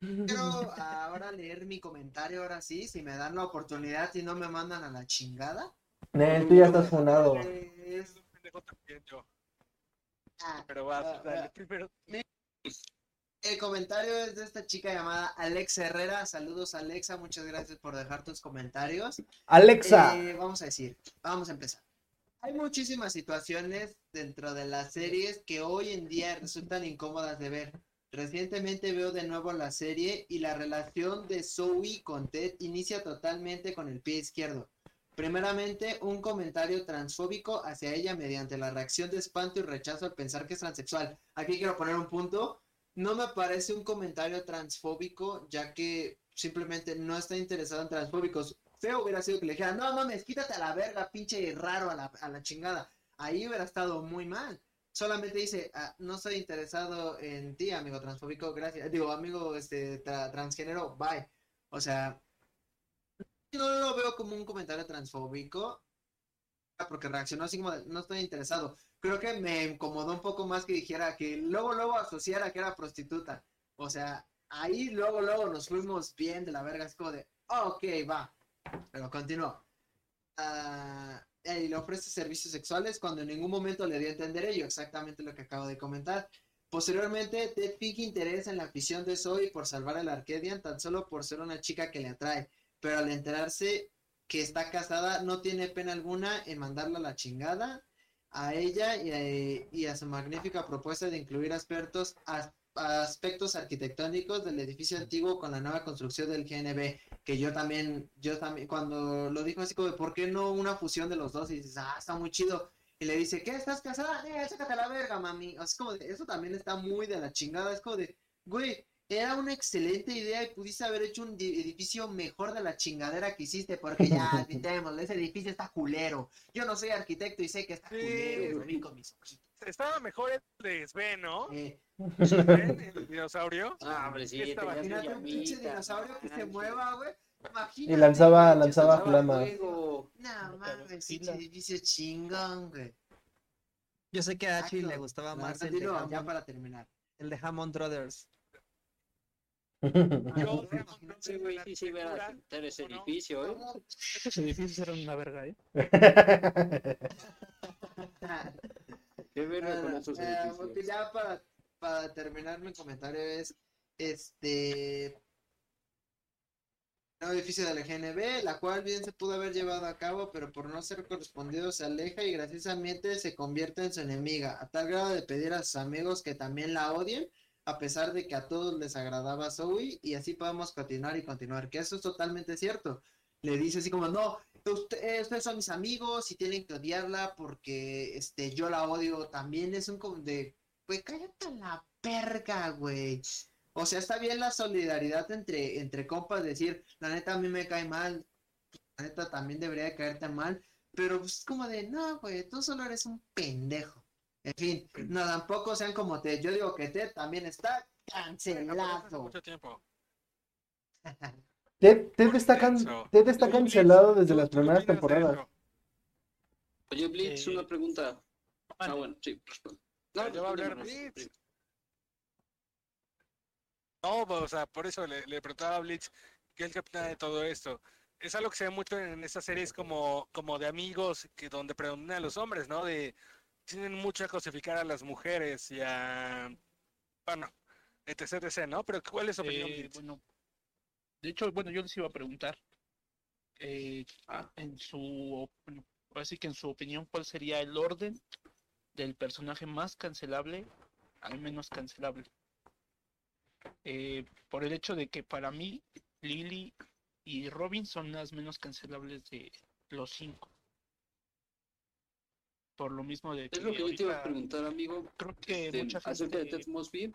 Quiero ahora leer mi comentario, ahora sí. Si me dan la oportunidad y no me mandan a la chingada.
Nel, tú ya estás funado.
Es-
Es un pendejo también yo.
ah,
Pero va,
Ah,
dale,
ah.
primero.
El comentario es de esta chica llamada Alexa Herrera. Saludos, Alexa. Muchas gracias por dejar tus comentarios.
Alexa,
Eh, vamos a decir, vamos a empezar. Hay muchísimas situaciones dentro de las series que hoy en día resultan incómodas de ver. Recientemente veo de nuevo la serie y la relación de Zoe con Ted inicia totalmente con el pie izquierdo. Primeramente, un comentario transfóbico hacia ella mediante la reacción de espanto y rechazo al pensar que es transexual. Aquí quiero poner un punto. No me parece un comentario transfóbico, ya que simplemente no está interesado en transfóbicos. Feo hubiera sido que le dijera, no mames, quítate a la verga, pinche raro a la, a la chingada. Ahí hubiera estado muy mal. Solamente dice, "Ah, no estoy interesado en ti, amigo transfóbico, gracias. Digo, amigo este tra- transgénero, bye. O sea, no lo veo como un comentario transfóbico, ah, porque reaccionó así como de, no estoy interesado. Creo que me incomodó un poco más que dijera que luego, luego asociara que era prostituta. O sea, ahí luego, luego nos fuimos bien de la verga, es como de, "Ah, ok, va. Pero continuó. Ah, y le ofrece servicios sexuales cuando en ningún momento le dio a entender ello, exactamente lo que acabo de comentar. Posteriormente, Ted finge interés en la afición de Zoe por salvar al Arcadian tan solo por ser una chica que le atrae, pero al enterarse que está casada no tiene pena alguna en mandarla a la chingada a ella y a, y a su magnífica propuesta de incluir aspectos, as- aspectos arquitectónicos del edificio antiguo con la nueva construcción del GNB, que yo también, yo también, cuando lo dijo así como, de, ¿por qué no una fusión de los dos? Y dices, ah, está muy chido. Y le dice, ¿qué? ¿Estás casada? Eh, sácate a la verga, mami. O sea, es como de, eso también está muy de la chingada. Es como de, güey, era una excelente idea y pudiste haber hecho un di- edificio mejor de la chingadera que hiciste, porque ya, admitémoslo, ese edificio está culero. Yo no soy arquitecto y sé que está culero, mis ojitos.
Estaba mejor el de Sven, ¿no?
Eh,
el dinosaurio.
Ah, hombre, sí,
imagínate un pinche dinosaurio que se mueva, güey.
y
Imagínate,
lanzaba,
güey,
lanzaba
Lanzaba fuego.
No mames, edificio chingón, güey.
Yo sé que a Achi le gustaba
Ah,
más el de,
continúa, ya
Hammond,
para terminar.
el de Hammond Brothers.
Yo,
Ah,
no
Sí,
sé,
güey, sí, sí, ver a
arquitectura,
pintar ese edificio, ¿eh?
Estos edificios eran una verga, ¿eh?
Qué verga con
Ah,
esos
eh,
edificios.
ya para, para terminar mi comentario es, este, nuevo edificio de la GNB, la cual bien se pudo haber llevado a cabo, pero por no ser correspondido se aleja y graciosamente se convierte en su enemiga, a tal grado de pedir a sus amigos que también la odien, a pesar de que a todos les agradaba Zoe, y así podemos continuar y continuar, que eso es totalmente cierto. Le dice así como, no, usted- ustedes son mis amigos y tienen que odiarla porque este, yo la odio también, es un de, güey, cállate a la verga, güey. O sea, está bien la solidaridad entre, entre compas, decir, la neta a mí me cae mal, la neta también debería de caerte mal, pero pues, es como de, no, güey, tú solo eres un pendejo. En fin, no, tampoco sean como Ted. Yo digo que Ted también está cancelado.
mucho tiempo.
Ted, Ted está, can-
Eso.
Ted está
Oye,
cancelado desde
¿tú-
las primeras temporadas.
Oye, Blitz,
Eh,
una pregunta. Ah, bueno, sí, responde.
Ya va a hablar Blitz. No, pues, o sea, por eso le, le preguntaba a Blitz es el opina de todo esto. Es algo que se ve mucho en estas series como, como de amigos, que donde predominan los hombres, ¿no? De tienen mucho a cosificar a las mujeres y a bueno, etc, etc, ¿no? Pero ¿cuál es su opinión,
Eh, bueno, de hecho, bueno, yo les iba a preguntar, eh,
Ah.
en su, bueno, así que en su opinión, ¿cuál sería el orden del personaje más cancelable al menos cancelable? Eh, por el hecho de que para mí, Lily y Robin son las menos cancelables de los cinco. Por lo mismo de que
Es lo que yo te iba a preguntar, amigo.
creo que
este,
mucha
acerca de
gente
Ted Mosby.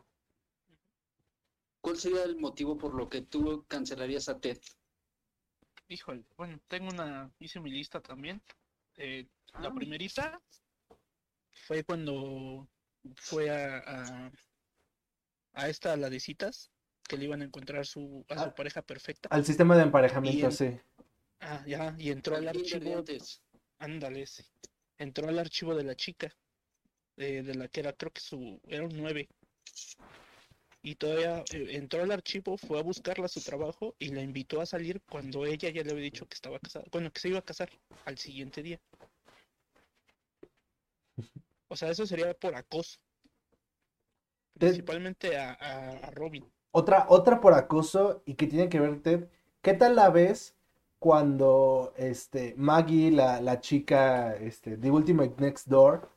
¿Cuál sería el motivo por lo que tú cancelarías a Ted?
Híjole, bueno, tengo una, hice mi lista también. Eh, la
Ah.
primerita fue cuando fue a, a, a esta, a la de citas, que le iban a encontrar su, a su
Ah.
pareja perfecta.
Al sistema de emparejamiento, sí.
Ah, ya, y entró al archivo, ándale, sí. entró al archivo de la chica, eh, de la que era, creo que su, era un 9. Y todavía eh, entró al archivo, fue a buscarla a su trabajo y la invitó a salir cuando ella ya le había dicho que estaba casada, bueno, que se iba a casar al siguiente día. O sea, eso sería por acoso. Principalmente a, a, a Robin.
Otra, otra por acoso y que tiene que ver, Ted. ¿Qué tal la ves cuando este, Maggie, la, la chica este, de Ultimate Next Door,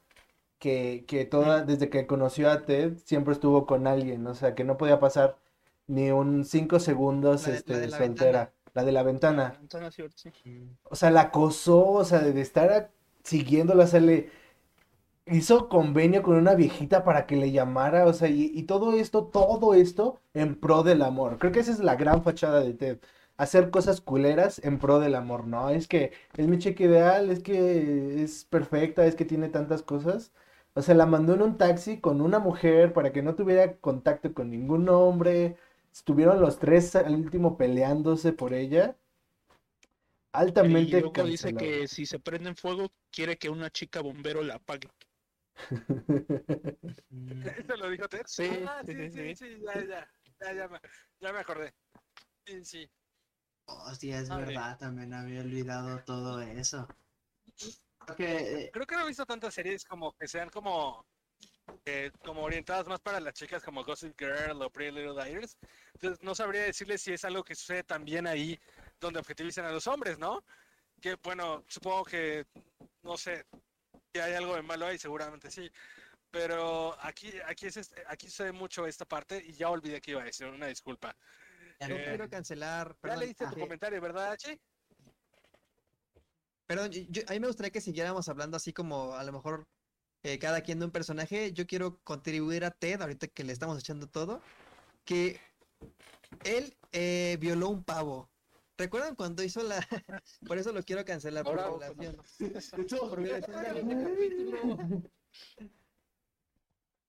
que, que toda, desde que conoció a Ted, siempre estuvo con alguien, o sea, que no podía pasar ni un cinco segundos
La de- la
este,
de la
soltera, la de la ventana.
Ventana, sí, sí.
O sea, la acosó, o sea, de estar siguiéndola, o sea, le hizo convenio con una viejita para que le llamara, o sea, y, y todo esto, todo esto en pro del amor. Creo que esa es la gran fachada de Ted. Hacer cosas culeras en pro del amor, ¿no? Es que es mi chica ideal, es que es perfecta, es que tiene tantas cosas. O sea, la mandó en un taxi con una mujer para que no tuviera contacto con ningún hombre. Estuvieron los tres al último peleándose por ella.
Y
Altamente
luego dice que si se prende en fuego, quiere que una chica bombero la apague.
¿Eso lo dijo Ted?
Sí,
Ah,
sí,
sí,
sí,
sí, sí, ya, ya, ya, ya me, ya me acordé. Sí, sí.
Hostia, es
Madre.
verdad, también había olvidado todo eso. Creo que, eh,
Creo que no he visto tantas series como que sean como eh, como orientadas más para las chicas como Gossip Girl o Pretty Little Liars. Entonces no sabría decirles si es algo que sucede también ahí donde objetivizan a los hombres, ¿no? Que bueno, supongo que no sé si hay algo de malo ahí, seguramente sí. Pero aquí, aquí es este- aquí sucede mucho esta parte y ya olvidé que iba a decir, una disculpa.
ya no-
Eh,
quiero cancelar,
Ya
perdón,
leíste tu
ah,
comentario, ¿verdad, H?
perdón, yo- a mí me gustaría que siguiéramos hablando así como a lo mejor eh, cada quien de un personaje. Yo quiero contribuir a Ted, ahorita que le estamos echando todo, que él eh, violó un pavo. ¿Recuerdan cuando hizo la... Por eso lo quiero cancelar por violación. Animales.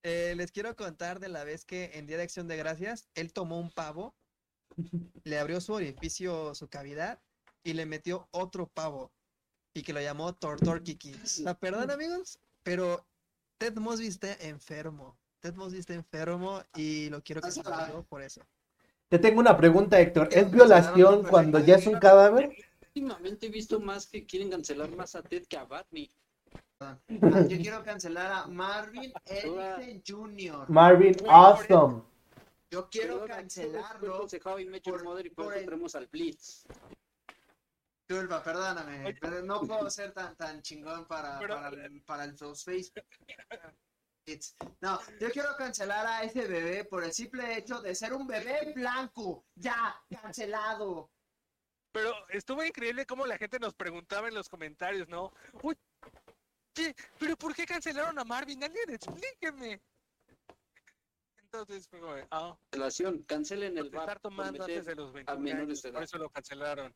Eh, les quiero contar de la vez que en Día de Acción de Gracias, él tomó un pavo, le abrió su orificio, su cavidad, y le metió otro pavo, y que lo llamó Tortor Kiki. La perdón, amigos, pero Ted Mosby está enfermo. Ted Mosby está enfermo y lo quiero cancelar por eso.
Te tengo una pregunta, Héctor. ¿Es violación cuando ya es un cadáver?
Últimamente he visto más que quieren cancelar más a Ted que a Barney.
Ah, Yo quiero cancelar a Marvin Erickson Jr.
Marvin, awesome.
Yo quiero cancelarlo. por-
por
el-
tenemos al Blitz.
Disculpa, perdóname, pero no puedo ser tan, tan chingón para, para, el- para el- face. No, yo quiero cancelar a ese bebé por el simple hecho de ser un bebé blanco. Ya, cancelado.
Pero estuvo increíble cómo la gente nos preguntaba en los comentarios, ¿no? Uy, ¿qué? ¿pero por qué cancelaron a Marvin? Alguien explíqueme. Entonces fue ah,
Relación, cancelen el bar.
estar
por
tomando antes de los 21
menores
años, por eso lo cancelaron.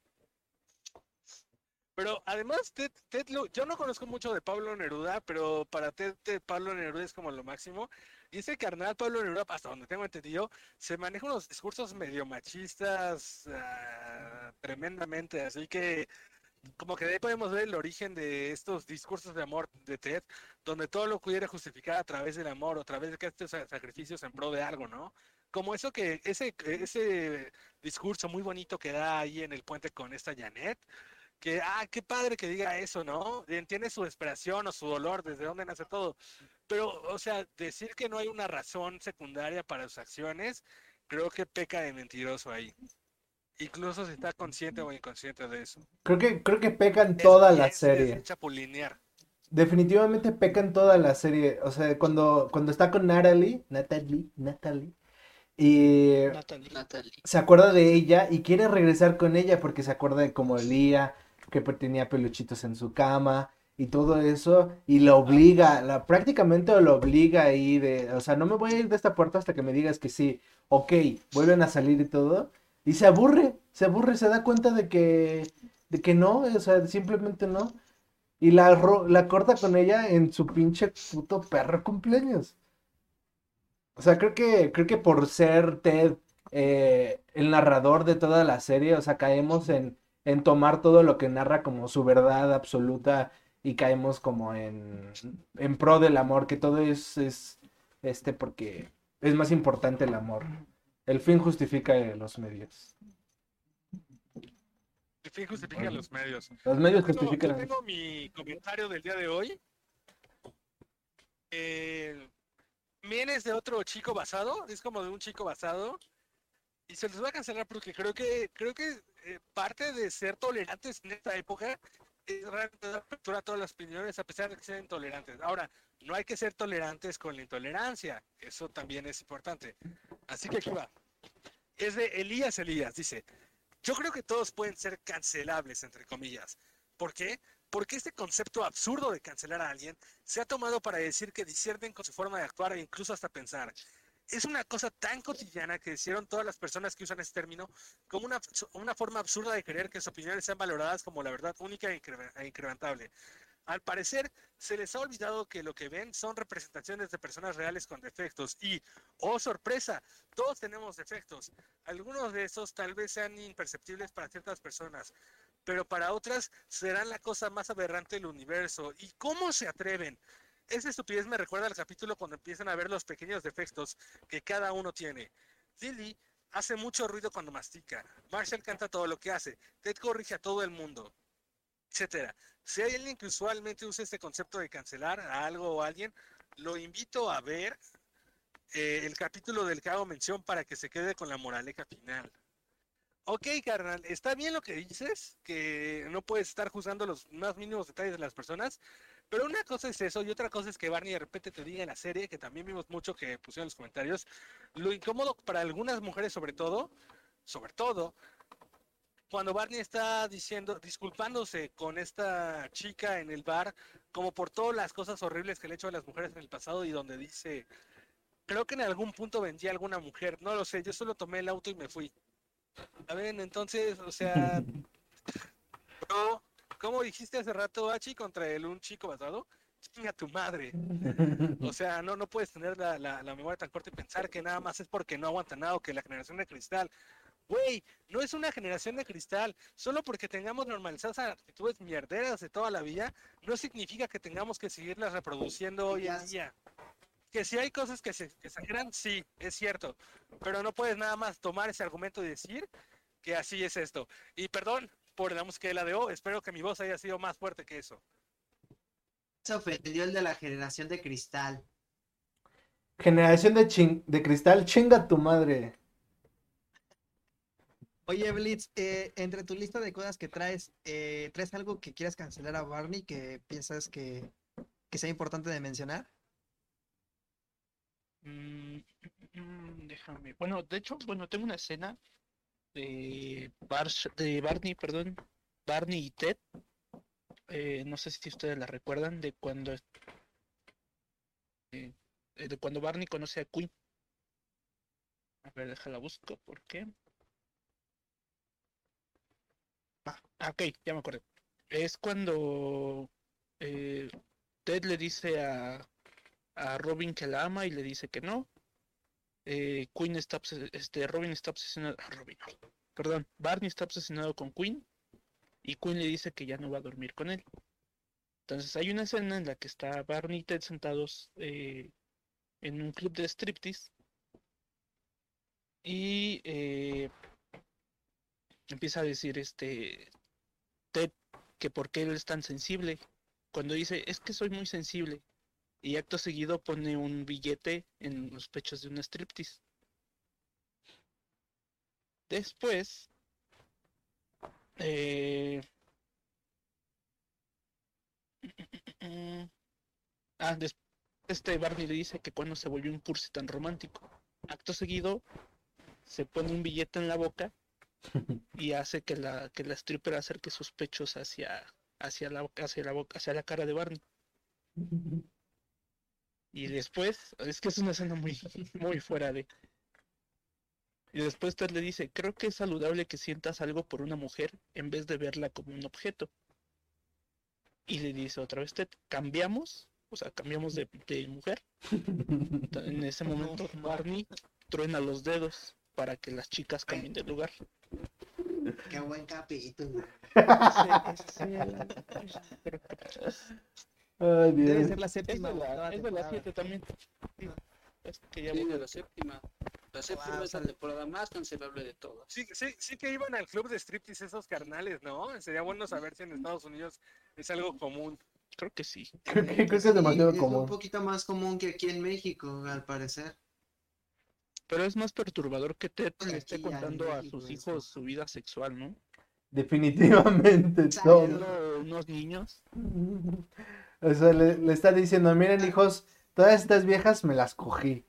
Pero además, Ted, Ted Lu- yo no conozco mucho de Pablo Neruda, pero para Ted, Pablo Neruda es como lo máximo. Y ese carnal, Pablo Neruda, hasta donde tengo entendido, se maneja unos discursos medio machistas ah, tremendamente. Así que, como que de ahí podemos ver el origen de estos discursos de amor de Ted, donde todo lo pudiera justificar a través del amor o a través de que estos sa- sacrificios en pro de algo, ¿no? Como eso que, ese, ese discurso muy bonito que da ahí en el puente con esta Janet, que, ah, qué padre que diga eso, ¿no? Entiende su desesperación o su dolor, desde dónde nace todo. Pero, o sea, decir que no hay una razón secundaria para sus acciones, creo que peca de mentiroso ahí. Incluso si está consciente o inconsciente de eso.
Creo que, creo que pecan
Eso
toda la
es- es
serie.
chapulinear.
Definitivamente pecan toda la serie. O sea, cuando, cuando está con Natalie, Natalie, Natalie, y
Natalie.
Natalie.
se acuerda de ella y quiere regresar con ella porque se acuerda de cómo olía, que tenía peluchitos en su cama y todo eso, y la obliga, la, prácticamente lo obliga ahí de, o sea, no me voy a ir de esta puerta hasta que me digas que sí, ok, vuelven a salir y todo, y se aburre, se aburre, se da cuenta de que, de que no, o sea, simplemente no, y la, la corta con ella en su pinche puto perro cumpleaños. O sea, creo que, creo que por ser Ted eh, el narrador de toda la serie, o sea, caemos en, en tomar todo lo que narra como su verdad absoluta y caemos como en, en pro del amor, que todo es, es este porque es más importante el amor. El fin justifica los medios.
El fin justifica los medios.
Los medios
Yo tengo- yo
justifican.
tengo mi comentario del día de hoy. Eh, vienes de otro chico basado, es como de un chico basado. Y se los va a cancelar porque creo que creo que eh, parte de ser tolerantes en esta época es realmente dar apertura a todas las opiniones a pesar de que sean intolerantes. Ahora, no hay que ser tolerantes con la intolerancia, eso también es importante. Así que aquí va. Es de Elías Elías, dice, yo creo que todos pueden ser cancelables, entre comillas. ¿Por qué? Porque este concepto absurdo de cancelar a alguien se ha tomado para decir que disierten con su forma de actuar e incluso hasta pensar. Es una cosa tan cotidiana que hicieron todas las personas que usan este término como una, una forma absurda de creer que sus opiniones sean valoradas como la verdad única e incre- e incrementable. Al parecer, se les ha olvidado que lo que ven son representaciones de personas reales con defectos y, oh sorpresa, todos tenemos defectos. Algunos de esos tal vez sean imperceptibles para ciertas personas, pero para otras serán la cosa más aberrante del universo. ¿Y cómo se atreven? Esa estupidez me recuerda al capítulo cuando empiezan a ver los pequeños defectos que cada uno tiene. Lily hace mucho ruido cuando mastica. Marshall canta todo lo que hace. Ted corrige a todo el mundo, etcétera. Si hay alguien que usualmente usa este concepto de cancelar a algo o a alguien, lo invito a ver eh, el capítulo del que hago mención para que se quede con la moraleja final. Ok, carnal, está bien lo que dices, que no puedes estar juzgando los más mínimos detalles de las personas, pero una cosa es eso y otra cosa es que Barney de repente te diga en la serie, que también vimos mucho que pusieron en los comentarios, lo incómodo para algunas mujeres sobre todo, sobre todo, cuando Barney está diciendo, disculpándose con esta chica en el bar, como por todas las cosas horribles que le he hecho a las mujeres en el pasado y donde dice, creo que en algún punto vendí a alguna mujer, no lo sé, yo solo tomé el auto y me fui. Ver, entonces, o sea, bro, ¿cómo dijiste hace rato, Hachi, contra el un chico basado? Chinga tu madre. O sea, no, no puedes tener la, la, la memoria tan corta y pensar que nada más es porque no aguanta nada o que la generación de cristal. Güey, no es una generación de cristal. Solo porque tengamos normalizadas actitudes mierderas de toda la vida, no significa que tengamos que seguirlas reproduciendo hoy en día. Que si hay cosas que se que exageran, sí, es cierto. Pero no puedes nada más tomar ese argumento y decir que así es esto. Y perdón por la música de la de O, espero que mi voz haya sido más fuerte que eso.
Se ofendió el de la generación de cristal.
Generación de, chin- de cristal, chinga tu madre.
Oye, Blitz, eh, entre tu lista de cosas que traes, eh, ¿traes algo que quieras cancelar a Barney que piensas que, que sea importante de mencionar?
Mm, mm, déjame. Bueno, de hecho, bueno, tengo una escena de, Barsh- de Barney, perdón, Barney y Ted. eh, no sé si ustedes la recuerdan de cuando eh, de cuando Barney conoce a Queen. A ver, déjala busco, ¿por qué? Ah, ok, ya me acordé. Es cuando eh, Ted le dice a, a Robin que la ama y le dice que no. Eh, Queen está este Robin está obsesionado, Robin, perdón, Barney está obsesionado con Queen y Queen le dice que ya no va a dormir con él. Entonces hay una escena en la que está Barney y Ted sentados eh, en un club de striptease y eh, empieza a decir este Ted que por qué él es tan sensible cuando dice es que soy muy sensible y acto seguido pone un billete en los pechos de un striptease. Después, eh, ah, des- este Barney le dice que cuando se volvió un cursi tan romántico. Acto seguido, se pone un billete en la boca y hace que la, que la stripper acerque sus pechos hacia, hacia la, hacia la boca, hacia la cara de Barney. Y después, es que es una escena muy, muy fuera de. Y después Ted le dice, creo que es saludable que sientas algo por una mujer en vez de verla como un objeto. Y le dice otra vez Ted, cambiamos, o sea, cambiamos de, de mujer. En ese momento Barney truena los dedos para que las chicas cambien de lugar.
Qué buen capítulo.
Ay,
Debe
Dios.
ser la
Es
séptima.
de
o octava
la, es de la. 7 también. Es que ya
Sí, de la séptima. La séptima
Wow,
es la temporada más cancelable de todas.
Sí, sí, sí que iban al club de striptease esos carnales, ¿no? Sería bueno saber si en Estados Unidos es algo común.
creo que sí.
Creo que, creo que es
Sí,
demasiado
es un
común.
poquito más común que aquí en México, al parecer.
Pero es más perturbador que Ted le esté contando a sus
es
hijos su vida sexual, ¿no?
Definitivamente.
Siendo unos niños.
O sea, le, le está diciendo, miren hijos, todas estas viejas me las cogí.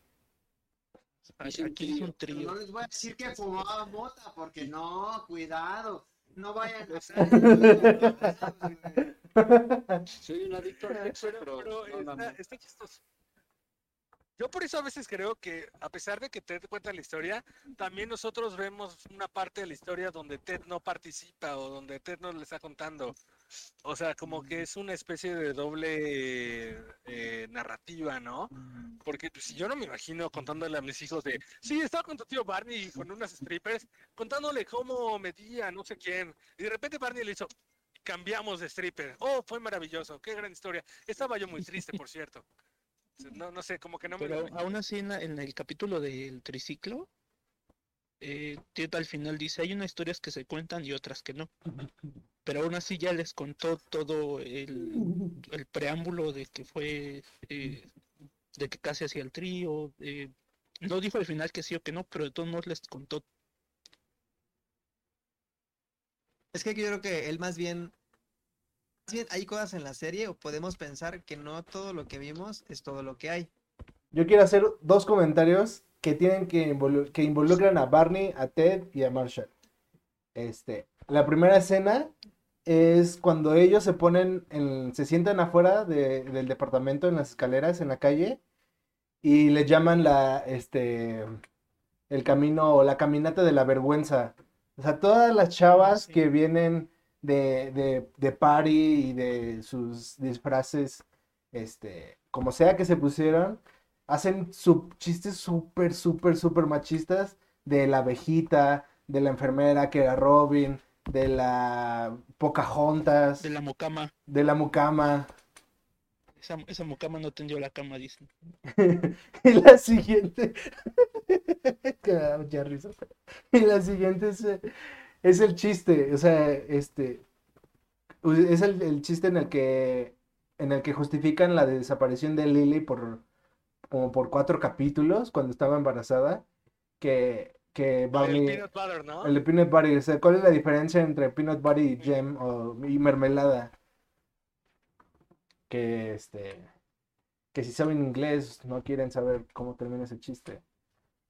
Aquí un trío.
no les voy a decir que fumaba mota, porque no, cuidado. No vayan a hacer.
Soy un adicto al sexo,
Pero,
pero,
pero
no, no,
está, está chistoso. Yo por eso a veces creo que, a pesar de que Ted cuenta la historia, también nosotros vemos una parte de la historia donde Ted no participa o donde Ted no le está contando. O sea, como que es una especie de doble eh, narrativa, ¿no? Porque pues, yo no me imagino contándole a mis hijos de, sí, estaba con tu tío Barney con unas strippers, contándole cómo medía, no sé quién. Y de repente Barney le hizo, cambiamos de stripper. Oh, fue maravilloso, qué gran historia. Estaba yo muy triste, por cierto. No, no sé, como que no me
Pero aún así en, la- en el capítulo del triciclo, eh, Ted al final dice, hay unas historias que se cuentan y otras que no. Pero aún así ya les contó todo el, el preámbulo de que fue, eh, de que casi hacía el trío. eh, no dijo al final que sí o que no, pero de todos modos les contó.
Es que yo creo que él más bien, más bien hay cosas en la serie o podemos pensar que no todo lo que vimos es todo lo que hay.
Yo quiero hacer dos comentarios que tienen que, involu- que involucran a Barney, a Ted y a Marshall. Este, la primera escena es cuando ellos se ponen, en- se sientan afuera de- del departamento en las escaleras en la calle y le llaman la, este, el camino o la caminata de la vergüenza. O sea, todas las chavas
sí.
que vienen de, de, de party y de sus disfraces, este, como sea que se pusieron, hacen chistes súper, súper, súper machistas de la abejita, de la enfermera que era Robin, de la Pocahontas,
De la mocama,
de la mucama.
esa, esa mocama no tendió la cama, dicen.
y la siguiente. que me da mucha risa. Y la siguiente es, eh, es el chiste. O sea, este. Es el, el chiste en el que. En el que justifican la desaparición de Lily por. Como por cuatro capítulos cuando estaba embarazada, que, que
El
Barney...
peanut butter, ¿no?
El de peanut butter, o sea, ¿cuál es la diferencia entre peanut butter y jam o, y mermelada? Que este que si saben inglés no quieren saber cómo termina ese chiste.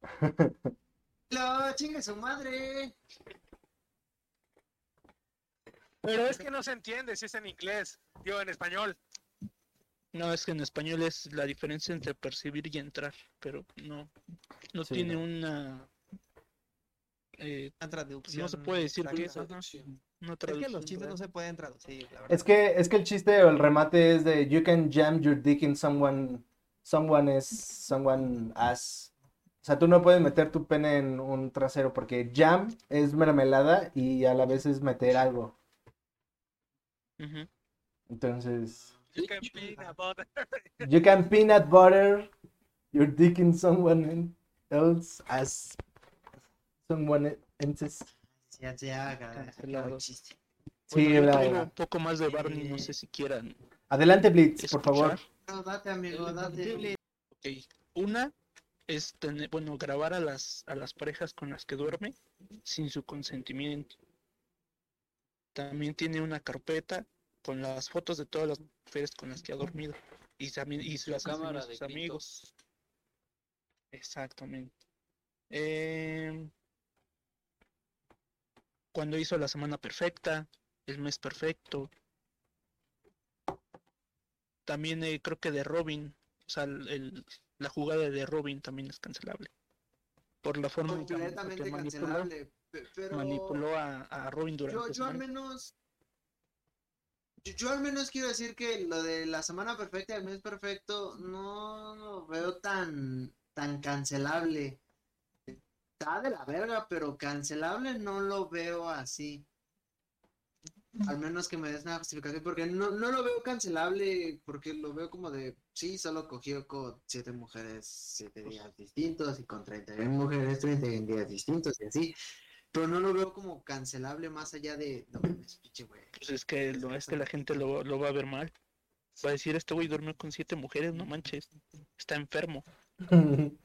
¡Lo chingue su madre!
Pero es que no se entiende si es en inglés, digo en español.
No, es que en español es la diferencia entre percibir y entrar, pero no, no
Sí,
tiene
no.
una, eh,
Una traducción.
no se puede decir que
exacta.
es,
que los chistes no se pueden traducir, la verdad.
Es que es que el chiste o el remate es de you can jam your dick in someone someone is someone ass. O sea, tú no puedes meter tu pene en un trasero porque jam es mermelada y a la vez es meter algo. Entonces,
You can peanut butter.
You can peanut butter your dick in someone else as someone else's.
Ya, el chiste.
Sí,
Bueno, traigo un poco más de Barney, no
Eh,
sé si quieran
Adelante, Blitz, por favor.
No, date, amigo, date.
Ok, Una es tener, bueno, grabar a las, a las parejas con las que duerme sin su consentimiento. También tiene una carpeta con las fotos de todas las mujeres con las que ha dormido. Y también y
Su cámara
sus
de
amigos. Exactamente. Em, cuando hizo la semana perfecta, el mes perfecto. También eh, creo que de Robin, o sea, el, el- la jugada de Robin también es cancelable. Por la forma en que, manipuló,
cancelable. Pero
manipuló a, a Robin durante
yo, yo al menos. Yo, al menos quiero decir que lo de la semana perfecta y el mes perfecto no lo veo tan, tan cancelable. Está de la verga, pero cancelable no lo veo así. Al menos que me des una justificación, porque no, no lo veo cancelable, porque lo veo como de, sí, solo cogió con siete mujeres, siete días distintos, y con 31 mujeres, 31 días distintos, y así. Pero no lo veo como cancelable más allá de, no mames, pinche güey.
Pues es que, lo, es que la gente lo, lo va a ver mal. Va a decir, este güey durmió con siete mujeres, no manches, está enfermo.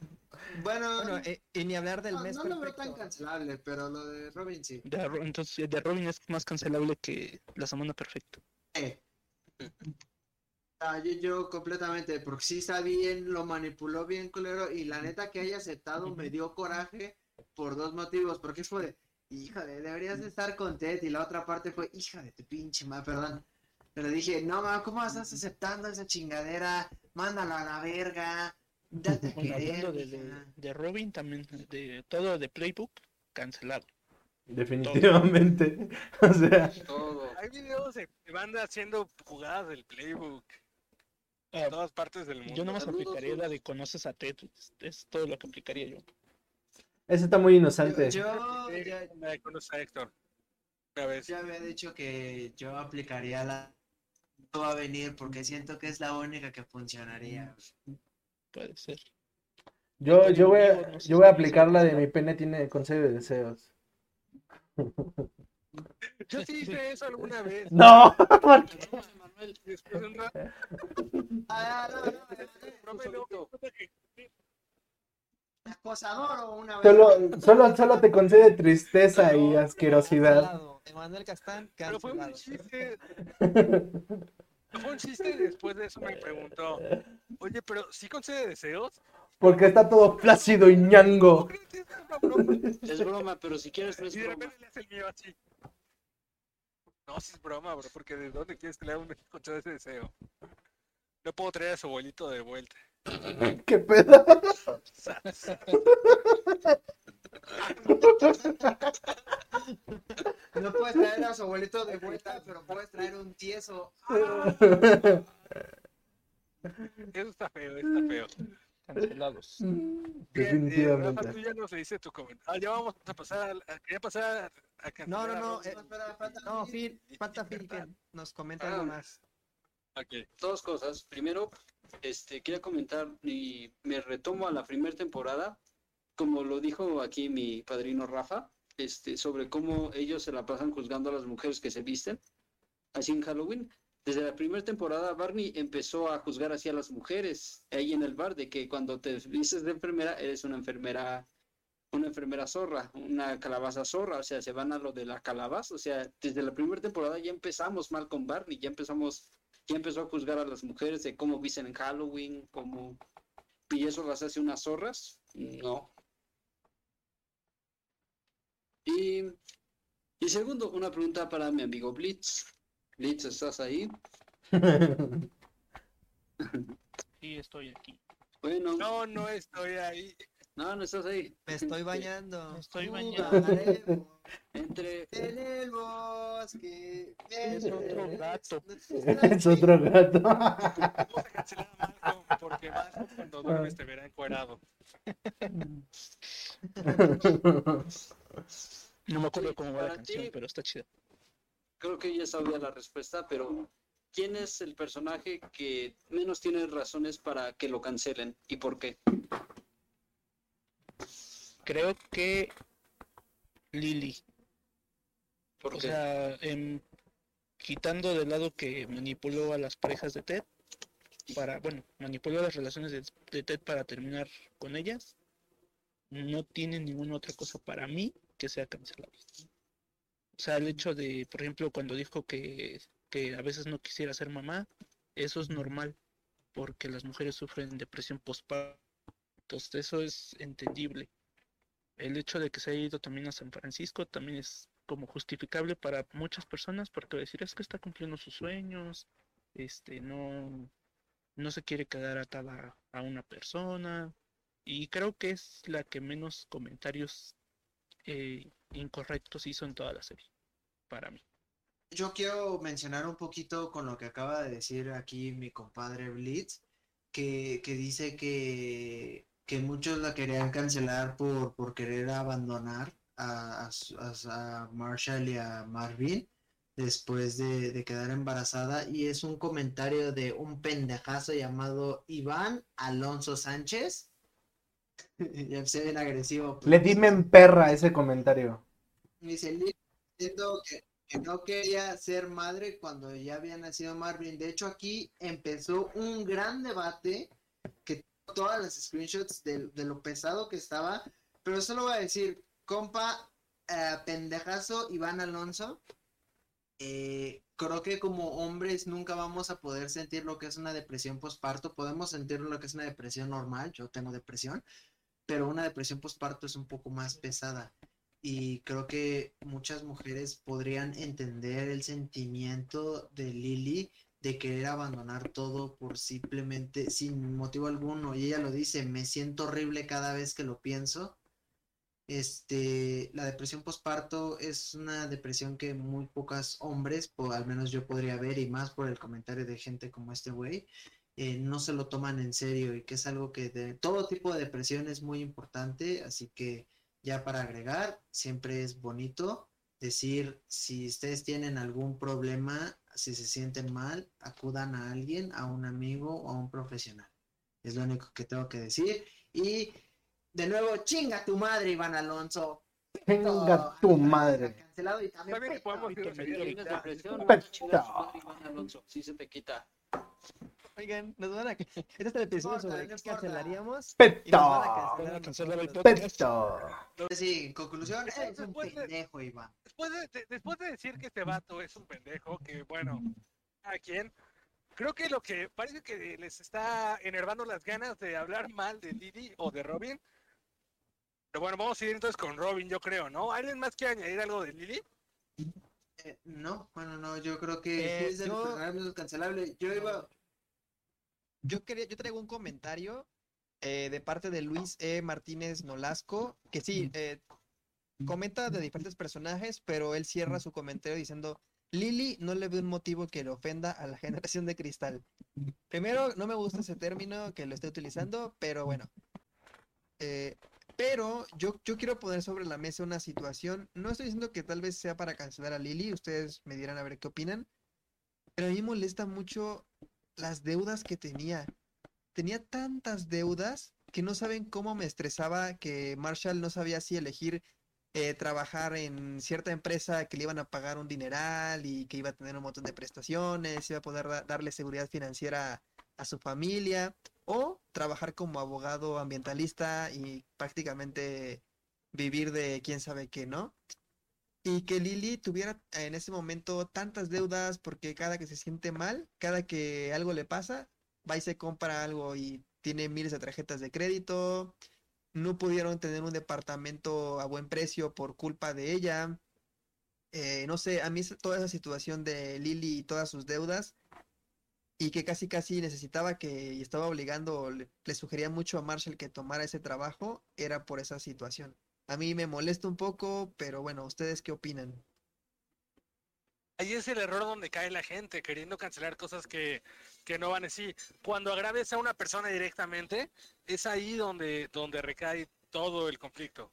Bueno,
Bueno, eh, y ni hablar del
no,
mes
no lo veo tan cancelable, pero lo de Robin sí.
De entonces, de Robin es más cancelable que la semana perfecta.
Eh. Ah, yo, yo completamente, porque sí está bien, lo manipuló bien, culero, y la neta que haya aceptado me dio coraje por dos motivos, porque fue de, deberías de estar contento, y la otra parte fue, hija de tu pinche madre, perdón. Pero dije, no, ma, ¿cómo estás aceptando esa chingadera? Mándala a la verga, date a
Bueno,
querer,
hablando de, de,
mija".
de Robin, también de todo de Playbook, cancelado.
Definitivamente. O sea,
Todo.
Hay videos de banda haciendo jugadas del playbook
Ah,
en todas partes del mundo.
yo nomás
Saludos,
aplicaría la de conoces a Ted, es, es todo lo que aplicaría yo.
Ese está muy inocente.
Yo, ya,
me conoce a Héctor. Una vez.
ya había dicho que yo aplicaría la... No va a venir porque siento que es la única que funcionaría.
Puede ser.
Yo, yo voy a, yo voy a aplicar la de mi pene tiene consejo de deseos.
Yo sí hice eso alguna vez.
No,
Manuel,
Y Después de un rato,
Ah, no, no, no,
no me lo
acosador o una vez.
solo, solo, solo te concede tristeza y asquerosidad.
Emanuel Castán,
Pero fue un
cancelado.
chiste. Fue un chiste y después de eso me preguntó, oye, pero ¿sí concede deseos?
Porque está todo flácido y
¿Cómo
ñango.
es broma?
pero si quieres no es
Y de
broma.
repente le hace el mío así. No, si es broma, bro, porque ¿de dónde quieres que le haga un conceda ese deseo? No puedo traer a su abuelito de vuelta.
¿Qué pedo?
No puedes traer a su abuelito de vuelta, pero puedes traer un tieso.
Eso está feo, está feo.
Cancelados.
Bien, eh, Rafa,
Definitivamente.
tú ya nos leíste tu comentario. Ah, ya vamos a pasar a, a- quería pasar a, a
No, no, no, eh,
espera, falta
No,
Phil.
Phil, falta Phil que nos comenta
Ah.
algo más.
Ok.
Dos cosas. Primero, este, quería comentar y me retomo a la primera temporada, como lo dijo aquí mi padrino Rafa, este, sobre cómo ellos se la pasan juzgando a las mujeres que se visten, así en Halloween. desde la primera temporada Barney empezó a juzgar así a las mujeres ahí en el bar, de que cuando te dices de enfermera, eres una enfermera, una enfermera zorra, una calabaza zorra, o sea, se van a lo de la calabaza, o sea, desde la primera temporada ya empezamos mal con Barney, ya empezamos, ya empezó a juzgar a las mujeres de cómo visten en Halloween, cómo, y eso las hace unas zorras, no. Y, y segundo, una pregunta para mi amigo Blitz. Blitz, ¿estás ahí?
Sí, estoy aquí.
Bueno,
No, no estoy ahí.
No, no estás ahí.
Me estoy bañando.
Me estoy
Jugaremos
Entre,
En el bosque.
Es otro gato.
es otro gato.
Vamos a cancelar a Malcolm porque Malcolm cuando duermes te verá encuerado.
No me acuerdo cómo va la canción, pero está chida.
creo que ya sabía la respuesta, pero ¿quién es el personaje que menos tiene razones para que lo cancelen y por qué?
Creo que Lily.
¿Por
O sea, quitando de lado que manipuló a las parejas de Ted para, bueno, manipuló las relaciones de, de Ted para terminar con ellas, no tiene ninguna otra cosa para mí que sea cancelable. O sea, el hecho de, por ejemplo, cuando dijo que, que a veces no quisiera ser mamá, eso es normal, porque las mujeres sufren depresión postparto. Entonces, eso es entendible. El hecho de que se haya ido también a San Francisco también es como justificable para muchas personas, porque decir es que está cumpliendo sus sueños, este, no, no se quiere quedar atada a una persona, y creo que es la que menos comentarios eh, incorrectos hizo en toda la serie, para mí.
Yo quiero mencionar un poquito con lo que acaba de decir aquí mi compadre Blitz, que, que dice que, que muchos la querían cancelar por, por querer abandonar a, a Marshall y a Marvin después de, de quedar embarazada. Y es un comentario de un pendejazo llamado Iván Alonso Sánchez. Ya se ven agresivo.
Le dime en perra ese comentario.
Dice diciendo que, que no quería ser madre cuando ya había nacido Marvin. De hecho, aquí empezó un gran debate que todas las screenshots de, de lo pesado que estaba. Pero solo voy a decir, compa, eh, pendejazo Iván Alonso. eh, creo que como hombres nunca vamos a poder sentir lo que es una depresión postparto. Podemos sentir lo que es una depresión normal. Yo tengo depresión. Pero una depresión postparto es un poco más pesada y creo que muchas mujeres podrían entender el sentimiento de Lily de querer abandonar todo por simplemente sin motivo alguno y ella lo dice, me siento horrible cada vez que lo pienso. Este, la depresión postparto es una depresión que muy pocos hombres, o al menos yo podría ver y más por el comentario de gente como este güey, eh, no se lo toman en serio y que es algo que de todo tipo de depresión es muy importante, así que ya para agregar, siempre es bonito decir si ustedes tienen algún problema, si se sienten mal, acudan a alguien, a un amigo o a un profesional. Es lo único que tengo que decir. Y de nuevo, chinga tu madre, Iván Alonso.
Venga tu madre.
Cancelado y también
podemos.
Chinga. Sí se te quita.
Oigan, nos van a... Este es el episodio sobre qué cancelaríamos.
Peto. Peto.
Sí, en conclusión,
Eh,
es un
después de-
pendejo, Iván.
Después de, de- después de decir que este vato es un pendejo, que bueno, a quien creo que lo que parece que les está enervando las ganas de hablar mal de Didi o de Robin. Pero bueno, vamos a ir entonces con Robin, yo creo, ¿no? ¿Alguien más quiere añadir algo de Lily?
Eh, no, bueno, no, yo creo que
Eh,
es del
yo-
cancelable. Yo iba,
Yo quería, yo traigo un comentario eh, de parte de Luis E. Martínez Nolasco, que sí, eh, comenta de diferentes personajes, pero él cierra su comentario diciendo, Lily no le ve un motivo que le ofenda a la generación de cristal. Primero, no me gusta ese término que lo esté utilizando, pero bueno. Eh, pero yo, yo quiero poner sobre la mesa una situación. No estoy diciendo que tal vez sea para cancelar a Lily, ustedes me dirán a ver qué opinan. Pero a mí me molesta mucho las deudas que tenía. Tenía tantas deudas que no saben cómo me estresaba que Marshall no sabía si elegir eh, trabajar en cierta empresa que le iban a pagar un dineral y que iba a tener un montón de prestaciones, iba a poder da- darle seguridad financiera a su familia, o trabajar como abogado ambientalista y prácticamente vivir de quién sabe qué, ¿no? Y que Lily tuviera en ese momento tantas deudas porque cada que se siente mal, cada que algo le pasa, va y se compra algo y tiene miles de tarjetas de crédito, no pudieron tener un departamento a buen precio por culpa de ella. Eh, no sé, a mí toda esa situación de Lily y todas sus deudas y que casi casi necesitaba que y estaba obligando, le, le sugería mucho a Marshall que tomara ese trabajo, era por esa situación. A mí me molesta un poco, pero bueno, ¿ustedes qué opinan?
Ahí es el error donde cae la gente, queriendo cancelar cosas que, que no van así. Cuando agraves a una persona directamente, es ahí donde, donde recae todo el conflicto.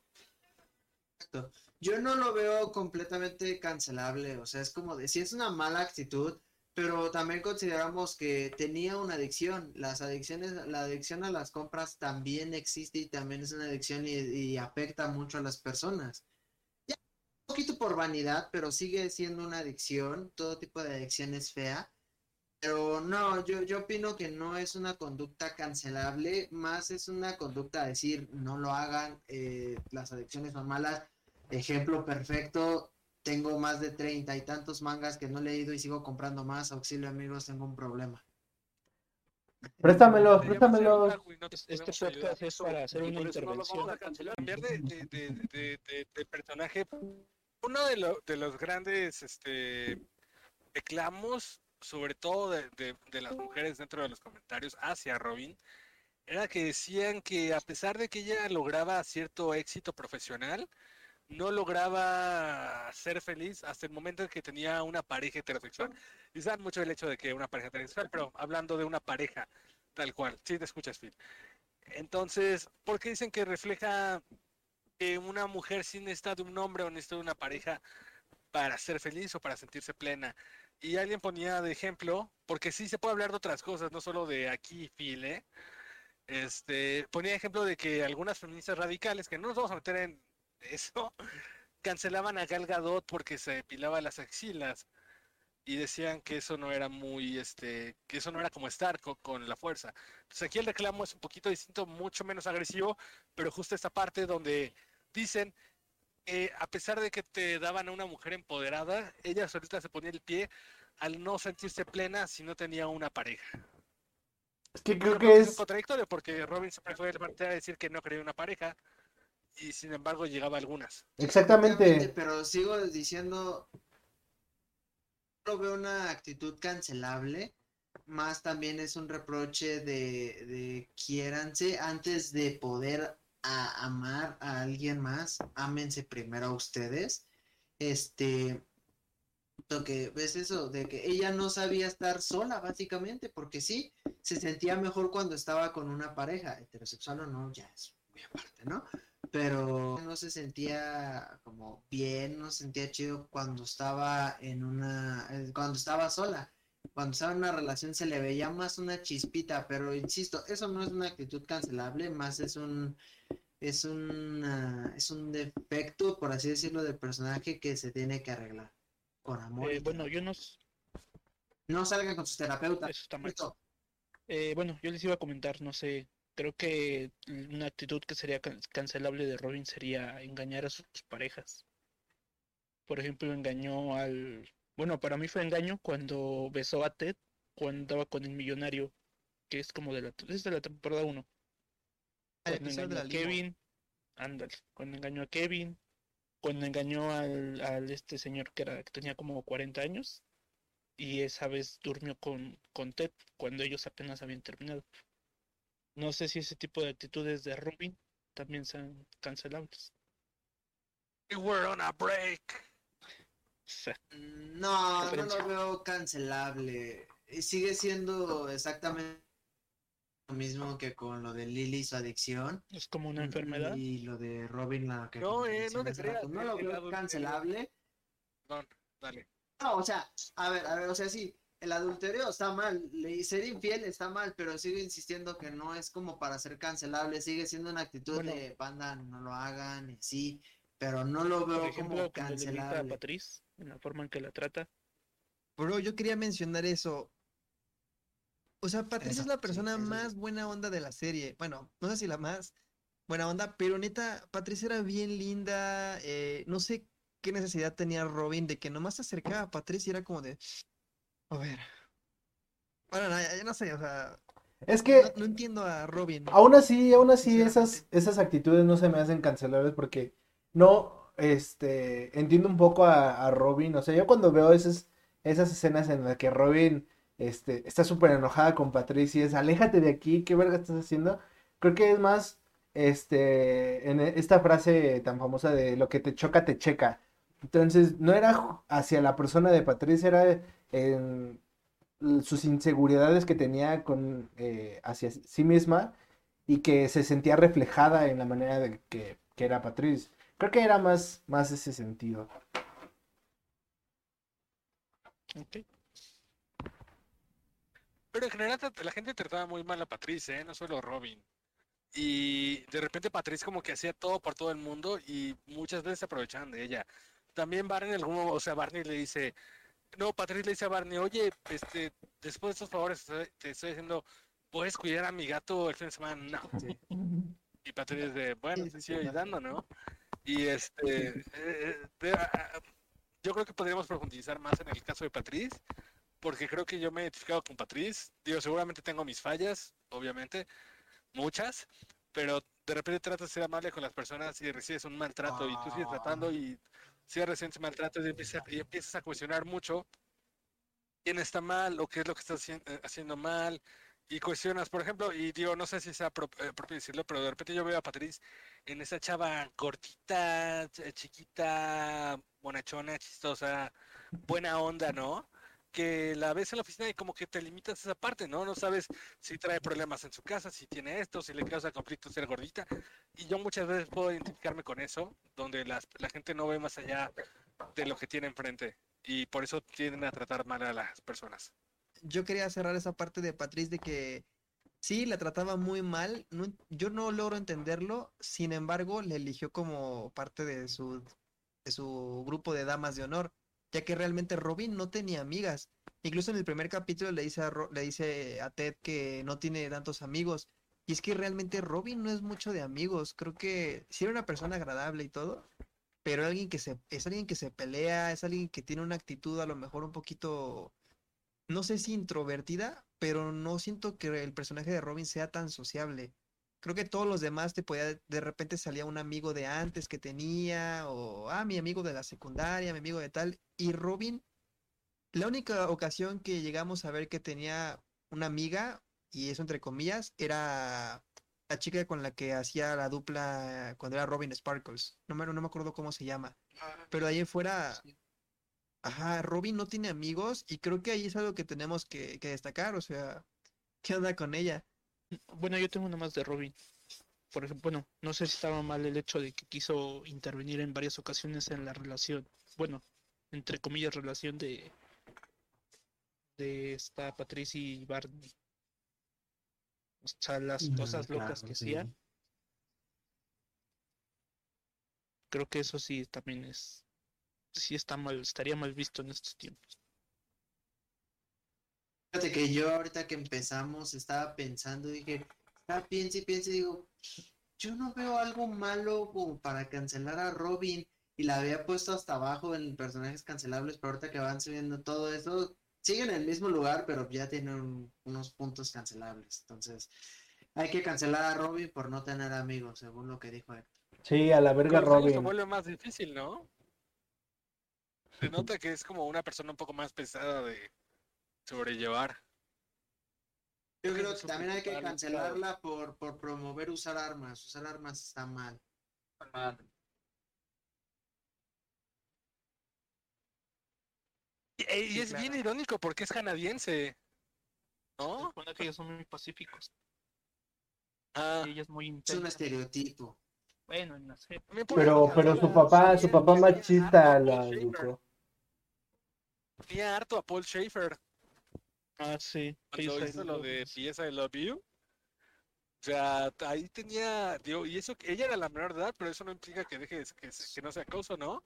Exacto. Yo no lo veo completamente cancelable, o sea, es como de, sí es una mala actitud, pero también consideramos que tenía una adicción. Las adicciones, la adicción a las compras también existe y también es una adicción y, afecta mucho a las personas. Ya, un poquito por vanidad, pero sigue siendo una adicción. Todo tipo de adicción es fea. Pero no, yo, yo opino que no es una conducta cancelable, más es una conducta a decir no lo hagan, eh, las adicciones son malas. Ejemplo perfecto, tengo más de treinta y tantos mangas que no he leído y sigo comprando más. Auxilio amigos, tengo un problema.
No te
Este podcast es para hacer una intervención.
cambiar de, de, de, de- de- de personaje. Uno de, lo- de los grandes este, reclamos, sobre todo de, de- de las mujeres dentro de los comentarios hacia Robin, era que decían que a pesar de que ella lograba cierto éxito profesional, no lograba ser feliz hasta el momento en que tenía una pareja heterosexual. Saben mucho el hecho de que una pareja heterosexual, pero hablando de una pareja tal cual. Sí, te escuchas, Phil. Entonces, ¿por qué dicen que refleja que una mujer sí necesita de un hombre o necesita de una pareja para ser feliz o para sentirse plena? Y alguien ponía de ejemplo, porque sí se puede hablar de otras cosas, no solo de aquí, Phil, ¿eh? Este, ponía ejemplo de que algunas feministas radicales, que no nos vamos a meter en eso, cancelaban a Gal Gadot porque se depilaba las axilas y decían que eso no era muy, este, que eso no era como estar co- con, la fuerza. Entonces aquí el reclamo es un poquito distinto, mucho menos agresivo, pero justo esta parte donde dicen que a pesar de que te daban a una mujer empoderada, ella solita se ponía el pie al no sentirse plena si no tenía una pareja.
Es que creo que
es
es.
contradictorio porque Robin siempre fue parte a decir que no quería una pareja y sin embargo llegaba a algunas.
Exactamente.
Pero sigo diciendo, no veo una actitud cancelable, más también es un reproche de, de quiéranse antes de poder a- amar a alguien más, ámense primero a ustedes. Este, lo que ves eso, de que ella no sabía estar sola, básicamente, porque sí, se sentía mejor cuando estaba con una pareja, heterosexual o no, ya es muy aparte, ¿no? Pero no se sentía como bien, no se sentía chido cuando estaba en una, eh, cuando estaba sola. Cuando estaba en una relación se le veía más una chispita, pero insisto, eso no es una actitud cancelable, más es un, es un, es un defecto, por así decirlo, del personaje que se tiene que arreglar. Con amor.
Eh, bueno, yo no.
No salgan con sus terapeutas.
Eso está mal. Eh, bueno, yo les iba a comentar, no sé, creo que una actitud que sería can- cancelable de Robin sería engañar a sus parejas. Por ejemplo, engañó al... Bueno, para mí fue engaño cuando besó a Ted cuando andaba con el millonario, que es como de la, es de la temporada 1.
El
Cuando
de
engañó
la
a. Kevin, ándale, cuando engañó a Kevin, cuando engañó al, al este señor que era, que tenía como 40 años, y esa vez durmió con, con Ted cuando ellos apenas habían terminado. No sé si ese tipo de actitudes de Robin también sean cancelables.
We were on a break.
No, no lo veo cancelable. Y Sigue siendo exactamente lo mismo que con lo de Lily y su adicción.
es como una enfermedad.
Y lo de Robin, la que
No, eh, no te creas.
No
eh,
lo veo cancelable.
Perdón, dale.
No, o sea, a ver, a ver, o sea, sí, el adulterio está mal, ser infiel está mal, pero sigo insistiendo que no es como para ser cancelable, sigue siendo una actitud
Bueno.
de banda, no lo hagan, y sí, pero no lo
Por
veo
ejemplo,
como
cuando le grita a
cancelable.
Patrice, en la forma en que la trata.
Bro, yo quería mencionar eso. O sea, Patricia es la persona
sí.
más buena onda de la serie. Bueno, no sé si la más buena onda, pero neta, Patricia era bien linda. eh, no sé qué necesidad tenía Robin de que nomás se acercaba a Patricia y era como de. A ver. Bueno, no, ya, ya no sé, o sea.
Es que
No, no entiendo a Robin.
Aún así, aún así, esas, esas actitudes no se me hacen cancelables porque no, este, entiendo un poco a, a Robin. O sea, yo cuando veo esas, esas escenas en las que Robin, este, está súper enojada con Patricia y es, aléjate de aquí, ¿qué verga estás haciendo? Creo que es más, este, en esta frase tan famosa de lo que te choca, te checa. Entonces, no era hacia la persona de Patricia, era en sus inseguridades que tenía con, eh, hacia sí misma y que se sentía reflejada en la manera de que, que era Patrice. Creo que era más, más ese sentido.
Pero en general la gente trataba muy mal a Patrice, ¿eh? no solo Robin. Y de repente Patrice como que hacía todo por todo el mundo y muchas veces se aprovechaban de ella. También Barney, en algún o sea, Barney le dice, no, Patrice le dice a Barney, oye, este, después de estos favores te estoy diciendo, ¿puedes cuidar a mi gato el fin de semana? No.
Sí.
Y Patrice de, bueno,
Sí,
te sigo ayudando, ¿no? Y este, eh, eh, de- a- a- yo creo que podríamos profundizar más en el caso de Patrice, porque creo que yo me he identificado con Patrice. Digo, seguramente tengo mis fallas, obviamente, muchas, pero de repente tratas de ser amable con las personas y recibes un maltrato y tú sigues tratando y sigues recibiendo ese maltrato y empiezas, y empiezas a cuestionar mucho quién está mal o qué es lo que estás eh, haciendo mal y cuestionas, por ejemplo, y digo, no sé si sea eh, propio decirlo, pero de repente yo veo a Patrice en esa chava cortita, ch- chiquita, bonachona, chistosa, buena onda, ¿no? Que la ves en la oficina y como que te limitas esa parte, ¿no? No sabes si trae problemas en su casa, si tiene esto, si le causa conflicto ser gordita. Y yo muchas veces puedo identificarme con eso, donde las, la gente no ve más allá de lo que tiene enfrente. Y por eso tienden a tratar mal a las personas.
yo quería cerrar esa parte de Patrice de que sí, la trataba muy mal. yo no logro entenderlo. Sin embargo, le eligió como parte de su, de su grupo de damas de honor, ya que realmente Robin no tenía amigas. Incluso en el primer capítulo le dice a, le dice a Ted que no tiene tantos amigos. Y es que realmente Robin no es mucho de amigos. Creo que sí era una persona agradable y todo, pero alguien que se, es alguien que se pelea, es alguien que tiene una actitud a lo mejor un poquito no sé si introvertida, pero no siento que el personaje de Robin sea tan sociable. Creo que todos los demás te podía, de repente salía un amigo de antes que tenía, o, ah, mi amigo de la secundaria, mi amigo de tal, y Robin, la única ocasión que llegamos a ver que tenía una amiga, y eso entre comillas, era la chica con la que hacía la dupla cuando era Robin Sparkles. No me, no me acuerdo cómo se llama, pero de ahí fuera... Ajá, Robin no tiene amigos y creo que ahí es algo que tenemos que, que destacar, o sea, ¿qué onda con ella?
Bueno, yo tengo una más de Robin. Por ejemplo, bueno, no sé si estaba mal el hecho de que quiso intervenir en varias ocasiones en la relación, bueno, entre comillas, relación de de esta Patricia y Barney. O sea, las cosas locas que hacía. Creo que eso sí también es, sí está mal, estaría mal visto en estos tiempos.
Fíjate que yo ahorita que empezamos estaba pensando, dije, ah, piense y piense, digo, yo no veo algo malo como para cancelar a Robin y la había puesto hasta abajo en personajes cancelables, pero ahorita que van subiendo todo eso, siguen en el mismo lugar, pero ya tienen unos puntos cancelables. Entonces, hay que cancelar a Robin por no tener amigos, según lo que dijo él.
Sí, a la verga
los años se
Robin.
vuelve más difícil, ¿no? Se nota que es como una persona un poco más pesada de sobrellevar.
Yo creo que también hay que cancelarla por, por promover usar armas. Usar armas está mal.
Y, y
Sí,
es bien irónico porque es canadiense,
Se
¿no?
supone que ellos son muy pacíficos.
Ah,
y ella es muy
Es un
intensa.
estereotipo.
Bueno, en la serie.
también por
Pero, pero su papá, su papá machista la educó.
Tenía harto a Paul Schaefer
Ah, sí.
cuando hizo lo de. Pieza I Love You. sea, ahí tenía, digo, y eso, que ella era la menor de edad, pero eso no implica que deje, que, que no sea acoso, ¿no?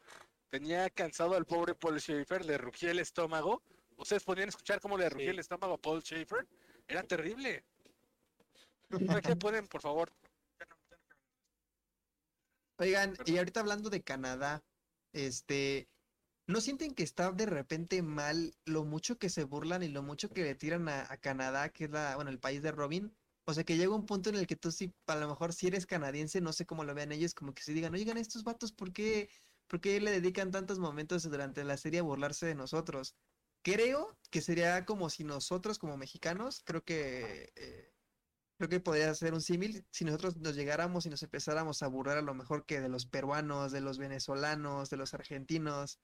Tenía cansado al pobre Paul Schaefer, le rugía el estómago. Ustedes podían escuchar cómo le rugía el estómago a Paul Schaefer. Era terrible. ¿Qué pueden, por favor?
Oigan, y ahorita hablando de Canadá, este, ¿no sienten que está de repente mal lo mucho que se burlan y lo mucho que le tiran a, Canadá, que es la, bueno, el país de Robin? O sea, que llega un punto en el que tú sí, a lo mejor si eres canadiense, no sé cómo lo vean ellos, como que se digan, oigan, estos vatos, ¿por qué, por qué le dedican tantos momentos durante la serie a burlarse de nosotros? Creo que sería como si nosotros, como mexicanos, creo que eh, creo que podría ser un símil si nosotros nos llegáramos y nos empezáramos a burlar a lo mejor que de los peruanos, de los venezolanos, de los argentinos.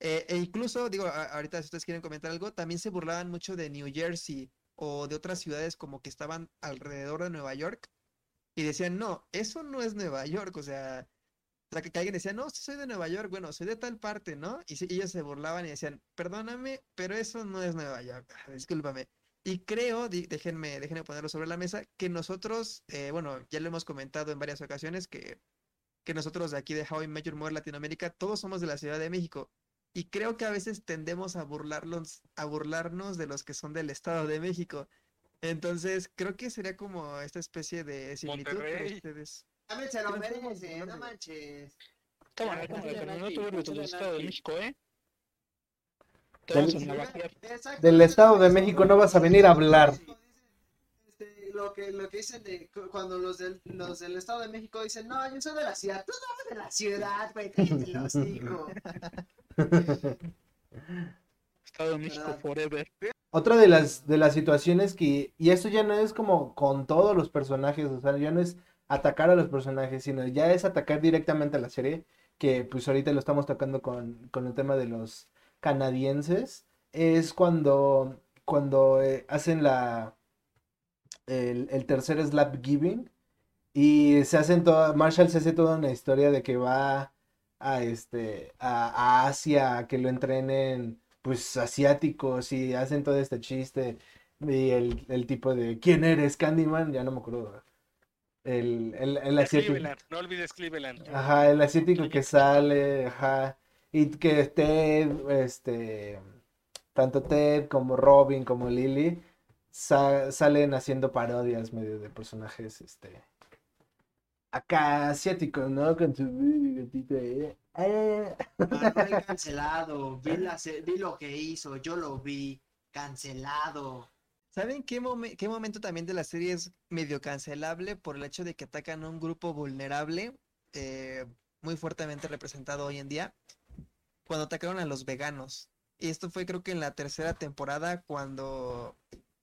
Eh, e incluso, digo, ahorita si ustedes quieren comentar algo, también se burlaban mucho de New Jersey o de otras ciudades como que estaban alrededor de Nueva York y decían, no, eso no es Nueva York, o sea, o sea, que, que alguien decía, no, soy de Nueva York, bueno, soy de tal parte, ¿no? Y ellos se burlaban y decían, perdóname, pero eso no es Nueva York, ah, discúlpame. Y creo, déjenme, déjenme ponerlo sobre la mesa, que nosotros, eh, bueno, ya lo hemos comentado en varias ocasiones, que, que nosotros de aquí de How I Your Mother Latinoamérica, todos somos de la Ciudad de México. Y creo que a veces tendemos a burlarlos, a burlarnos de los que son del Estado de México. Entonces, creo que sería como esta especie de similitud para
Monterrey.
ustedes.
También se lo merece, no manches.
Toma,
ya,
pero no burles del Estado de. México, ¿eh?
Del- Estado de México no vas a venir a hablar.
Este, lo que lo que dicen de cu- cuando los del, los del Estado de México dicen, no, yo soy de la ciudad, tú no eres de la ciudad, güey, cállate el hocico".
Estado de forever.
Otra de las, de las situaciones que, y esto ya no es como con todos los personajes, o sea, ya no es atacar a los personajes, sino ya es atacar directamente a la serie, que pues ahorita lo estamos tocando con, con el tema de los canadienses, es cuando, cuando eh, hacen la, el, el tercer slap giving y se hacen toda, Marshall se hace toda una historia de que va a este, a, a Asia, que lo entrenen pues asiáticos y hacen todo este chiste y el, el tipo de ¿quién eres Candyman? Ya no me acuerdo. El, el, el asiático.
Cleveland, no olvides Cleveland.
Ajá, el asiático que sale, ajá. Y que Ted, este, tanto Ted como Robin como Lily sa- salen haciendo parodias medio de personajes, este, acá asiáticos, ¿no? Con su bigotito ahí. Eh.
Manuel cancelado, vi, la vi lo que hizo, yo lo vi, cancelado.
¿Saben qué, momen- qué momento también de la serie es medio cancelable por el hecho de que atacan a un grupo vulnerable, eh, muy fuertemente representado hoy en día? Cuando atacaron a los veganos. Y esto fue creo que en la tercera temporada cuando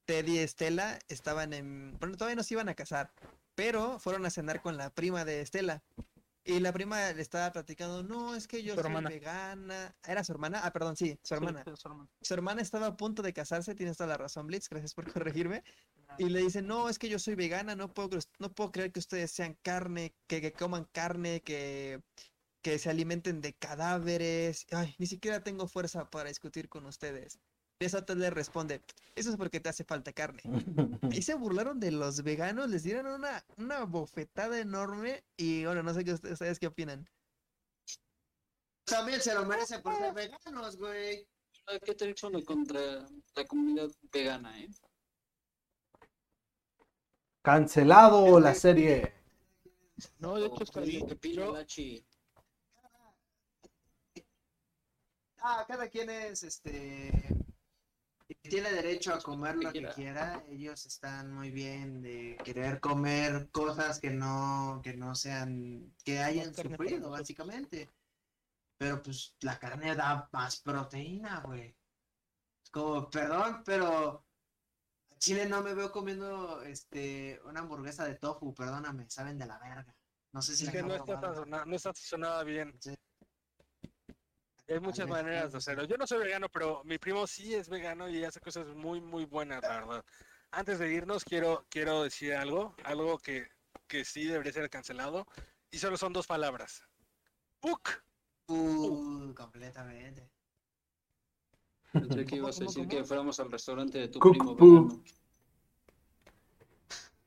Ted y Estela estaban en... Bueno, todavía no se iban a casar, pero fueron a cenar con la prima de Estela. Y la prima le estaba platicando, no, es que yo
Su
soy
hermana.
vegana. ¿Era su hermana? Ah, perdón, sí, su hermana.
Sí, su hermana.
Su hermana estaba a punto de casarse, tienes toda la razón, Blitz, gracias por corregirme. Y le dice, no, es que yo soy vegana, no puedo, no puedo creer que ustedes sean carne, que, que coman carne, que, que se alimenten de cadáveres. Ay, ni siquiera tengo fuerza para discutir con ustedes. Y eso Ted le responde, eso es porque te hace falta carne. Y se burlaron de los veganos, les dieron una, una bofetada enorme y bueno, no sé qué ustedes, ustedes qué opinan.
También se lo merece por ser veganos, güey.
Hay que tener solo contra la comunidad vegana, ¿eh?
Cancelado la serie.
No, de hecho.
¿Qué Nachi?
Ah, cada quien es, este, tiene derecho a comer lo que
quiera.
Ellos están muy bien de querer comer cosas que no, que no sean, que hayan sufrido, básicamente. Pero pues la carne da más proteína, güey. Como, perdón, pero a Chile no me veo comiendo, este, una hamburguesa de tofu, perdóname, saben de la verga. No sé si
Es
la
que no está, sazonada, no está sazonada bien.
Sí.
Hay muchas maneras de hacerlo. Yo no soy vegano, pero mi primo sí es vegano y hace cosas muy, muy buenas, la verdad. Antes de irnos, quiero, quiero decir algo, algo que, que sí debería ser cancelado, y solo son dos palabras. Puc.
Uh, completamente.
Pensé que
¿Cómo,
ibas a decir que fuéramos al restaurante de tu
Cook
primo vegano.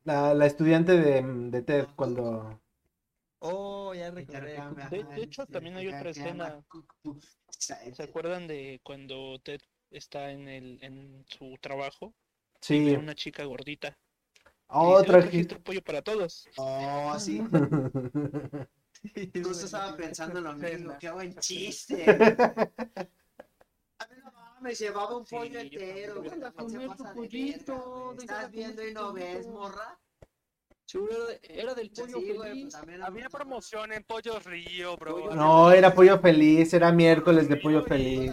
La, la estudiante de, de Ted cuando...
Oh, ya recordé.
De- hecho, también hay otra escena. ¿Se acuerdan de cuando Ted está en el en su trabajo?
Sí.
una chica gordita. y
Otra
dice, "Oh,
aquí.
pollo para todos.
Oh, sí. Justo estaba pensando lo mismo. Qué buen chiste. A mí no mames, llevaba un
Sí,
pollo
yo
entero.
deja
¿Estás viendo y no ves, morra?
Seguro era, del
Sí,
pollo
pues
feliz.
también
Había promoción en Pollo Río, bro.
No, era pollo feliz, era miércoles de pollo feliz.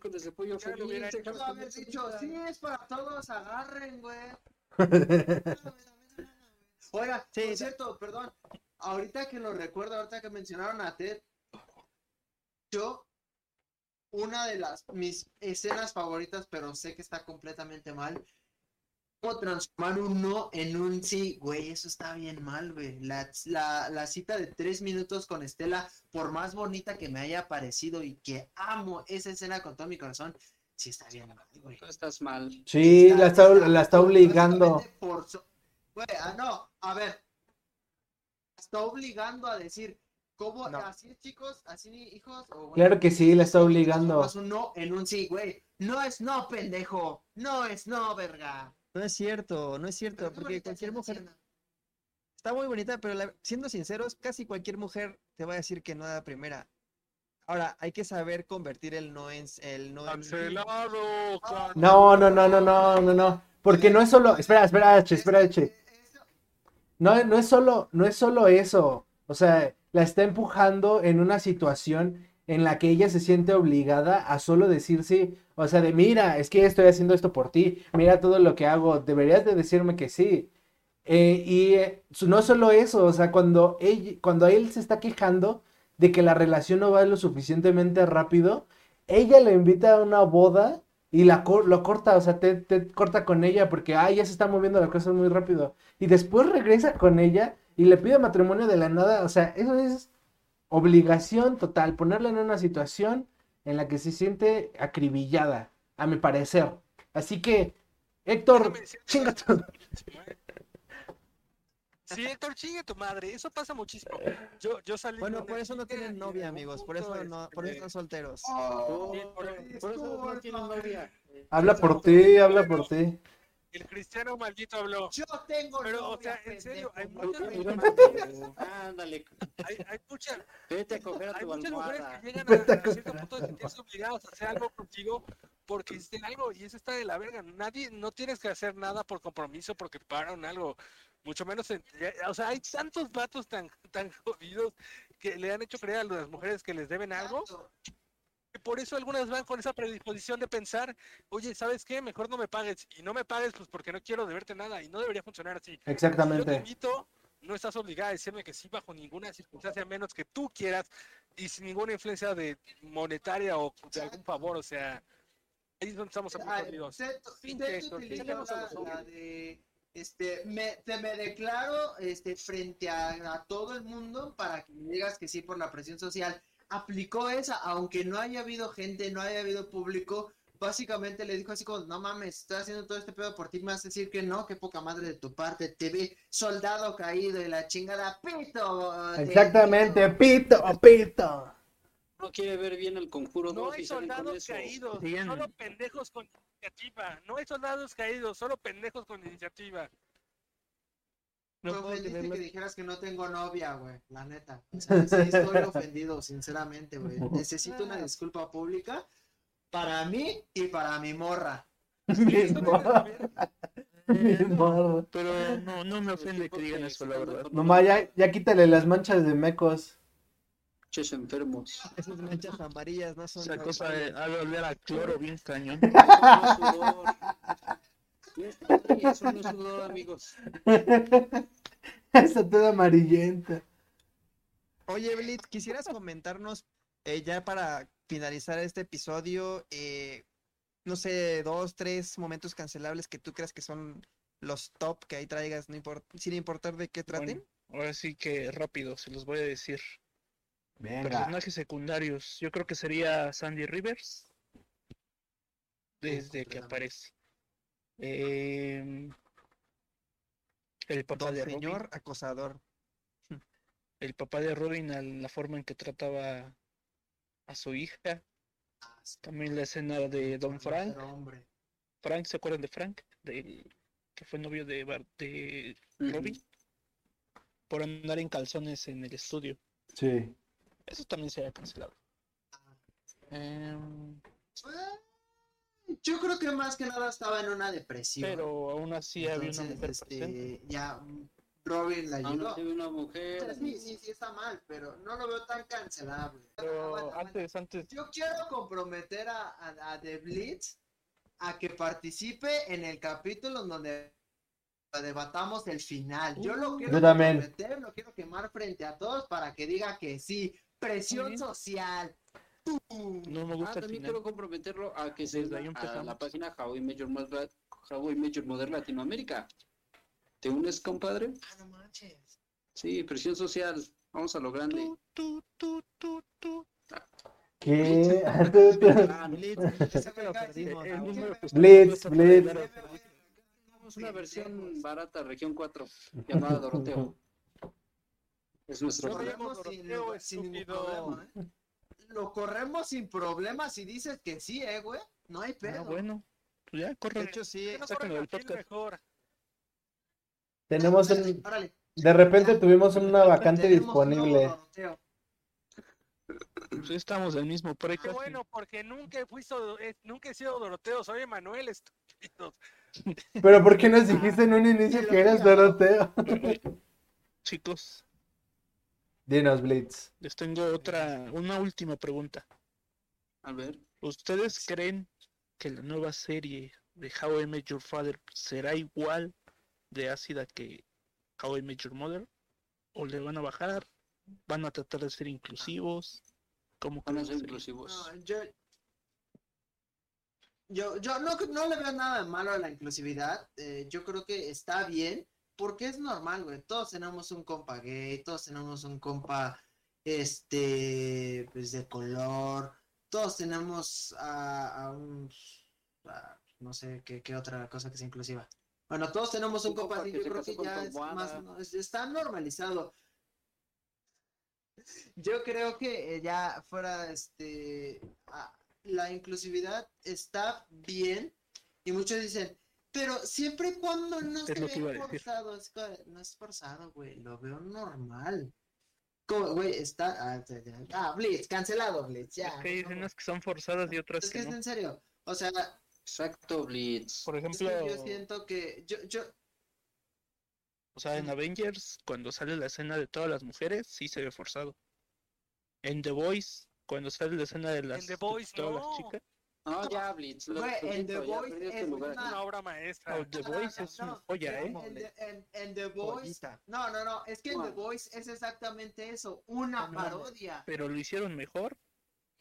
Con ese pollo
lo
feliz. comer
dicho, sí, es para todos, agarren, güey. Oiga,
Sí,
por
sí.
cierto, perdón. Ahorita que lo recuerdo, ahorita que mencionaron a Ted, yo, una de las mis escenas favoritas, pero sé que está completamente mal. Cómo transformar un no en un sí, güey, eso está bien mal, güey. La, la, la cita de tres minutos con Estela, por más bonita que me haya parecido y que amo esa escena con todo mi corazón, sí está bien mal, güey.
Tú estás mal.
Sí, la está, la está obligando.
por so- Güey, ah, no, a ver. La Está obligando a decir, ¿cómo?
No.
Así es, chicos, así hijos. O, bueno,
Claro que sí, la está obligando.
un no en un sí, güey. No es no, pendejo. No es no, verga.
No es cierto, no es cierto, porque cualquier mujer está muy bonita, pero la- siendo sinceros, casi cualquier mujer te va a decir que no a la primera. Ahora, hay que saber convertir el no en el no en.
Cancelado. can-
No, no, no, no, no, no, no. Porque no es solo. Espera, espera, H, espera, H. No, no es solo, no es solo eso. O sea, la está empujando en una situación en la que ella se siente obligada a solo decir sí. O sea, de mira, es que estoy haciendo esto por ti. Mira todo lo que hago. Deberías de decirme que sí. Eh, y eh, no solo eso, o sea, cuando, ella, cuando él se está quejando de que la relación no va lo suficientemente rápido, ella le invita a una boda y la lo corta, o sea, te, corta con ella porque, ay, ya se está moviendo la cosa muy rápido. Y después regresa con ella y le pide matrimonio de la nada, o sea, eso es obligación total, ponerla en una situación en la que se siente acribillada, a mi parecer. Así que, Héctor, chinga tu-
Sí, Héctor, chingue tu madre. Eso pasa muchísimo. Yo, yo salí
Bueno, por eso no tienen novia, amigos, por eso no, por eso están solteros.
Oh,
Sí, por-
Por eso no tienen novia.
Habla por ti, habla por ti.
El cristiano maldito habló.
Yo tengo
Pero, o sea, en serio, hay muchas
Ándale,
Hay, hay muchas,
vete a coger a
hay
tu
muchas mujeres que llegan a, a cierto punto de sentirse obligadas a hacer algo contigo porque hiciste algo y eso está de la verga. Nadie, no tienes que hacer nada por compromiso porque pagaron algo. Mucho menos, en- ya- o sea, hay tantos vatos tan, tan jodidos que le han hecho creer a las mujeres que les deben algo. Por eso algunas van con esa predisposición de pensar, oye, ¿sabes qué? Mejor no me pagues. Y no me pagues, pues porque no quiero deberte nada. Y no debería funcionar así. Si yo te
Exactamente.
invito, no estás obligada a decirme que sí bajo ninguna circunstancia, menos que tú quieras y sin ninguna influencia de monetaria o de algún favor. O sea, ahí es donde estamos
Ay,
jodidos.
Ted-
Pinche
Ted
Héctor,
utilizó
saquemos a
la-
los
la
hombres.
de, este, me, te me declaro este, frente a, a todo el mundo para que me digas que sí por la presión social. Aplicó esa, aunque no haya habido gente, no haya habido público, básicamente le dijo así como, no mames, estoy haciendo todo este pedo por ti, me vas a decir que no, qué poca madre de tu parte, te vi soldado caído y la chingada, pito. te-
Exactamente, pito, pito.
No quiere ver bien el conjuro
No
2
hay soldados caídos, solo pendejos con iniciativa. No hay soldados caídos, solo pendejos con iniciativa.
No
Me
puedo
ofendiste
creerlo.
que dijeras que no tengo novia, güey, la neta. O sea, sí estoy ofendido, sinceramente, güey. Necesito una disculpa pública para mí y para mi morra.
Mi morra, mi morra.
Pero no, no me ofende que digan eso, la verdad.
Mamá, ya, ya quítale las manchas de mecos.
Ches enfermos.
Esas manchas amarillas no son
Esa cosa de, ha de oler a cloro bien cañón.
No, no es sudor. No es sudor, Eso no es sudor, amigos.
Está toda amarillenta.
Oye, Blitz, quisieras comentarnos, eh, ya para finalizar este episodio, eh, no sé, dos, tres momentos cancelables que tú creas que son los top que ahí traigas, no import- sin importar de qué traten.
Bueno, ahora sí que rápido, se los voy a decir.
Venga.
Personajes secundarios. Yo creo que sería Sandy Rivers. Desde que aparece. Em, El papá
don
de Robin.
señor acosador.
El papá de Robin, a la forma en que trataba a su hija.
Ah, sí,
También la escena de Don Frank. Frank, ¿se acuerdan de Frank? Del que fue novio de, Bar- de. Robin. Por andar en calzones en el estudio.
Sí.
Eso también se ha cancelado.
Eh, Yo creo que más que nada estaba en una depresión.
pero aún así había una mujer
este,
presente.
ya Robin la
Aún
ayudó.
así una
O
mujer.
sea, sí, sí, sí está mal, pero no lo veo tan cancelable.
Pero antes, antes,
Yo quiero comprometer a, a, a The Blitz a que participe en el capítulo donde debatamos el final. Yo lo quiero
Yo también.
comprometer, lo quiero quemar frente a todos para que diga que sí. Presión social.
No me
Ah,
gusta el
también
final.
quiero comprometerlo a que se a la página How I Met Your Mother Latinoamérica. ¿Te unes, compadre?
Ah, no manches.
Sí, presión social. Vamos a lo grande.
Tu, tu, tu.
¿Qué?
Ah.
Blitz,
Blitz,
una versión barata, región 4, llamada Doroteo. Es nuestro
Corre-
programa.
corremos sin,
Doroteo,
sin Lo corremos sin problemas si dices que sí, eh, güey. No hay
Ah,
pedo.
bueno, pues ya,
De
corre.
hecho, sí.
Sáquenlo
corran
del podcast.
mejor.
Tenemos un...
órale.
De repente tuvimos una vacante
Tenemos nuevo
disponible.
Doroteo.
Pues estamos del mismo
Qué
podcast.
bueno, porque nunca fui so- eh, nunca he sido Doroteo, soy Emanuel, estúpido.
Pero ¿por qué nos dijiste en un inicio que eras Doroteo?
Chicos,
Dinos, Blitz.
les tengo otra, una última pregunta.
A ver.
¿Ustedes creen que la nueva serie de How I Met Your Father será igual de ácida que How I Met Your Mother? ¿O le van a bajar? ¿Van a tratar de ser inclusivos? ¿Cómo
Van a
creen
ser inclusivos.
No, yo, yo, yo no, no le veo nada de malo a la inclusividad. eh, yo creo que está bien, porque es normal, güey. Todos tenemos un compa gay, todos tenemos un compa, este, pues de color, todos tenemos a, a un, a- no sé qué, qué otra cosa que sea inclusiva. Bueno, todos tenemos un
Un
compa
compa que
yo creo que ya es más, no, es- está normalizado. Yo creo que eh, ya fuera este ah, la inclusividad está bien y muchos dicen, pero siempre y cuando no
Es
se ve forzado, es que no es forzado, güey, lo veo normal. Como, güey, está ah. Ah, Blitz, cancelado Blitz, ya.
Es que hay escenas que son forzadas y otras
Es que
que
es
no.
en serio. O sea,
Exacto, Blitz.
Por
es
ejemplo,
que yo siento que yo yo
o sea, en Avengers, cuando sale la escena de todas las mujeres, sí se ve forzado. En The Voice, cuando sale la escena de las
Voice,
todas las
no.
chicas,
No, ya, Blitz. lo-
Güey, The Voice es
lugar.
Una-
una obra maestra.
oh, The
No, no,
Voice
no,
es una joya, ¿eh?
en The- en- en The Voice
Joyita.
No, no, no, es que en The. Voice es exactamente eso, una parodia.
Pero lo hicieron mejor.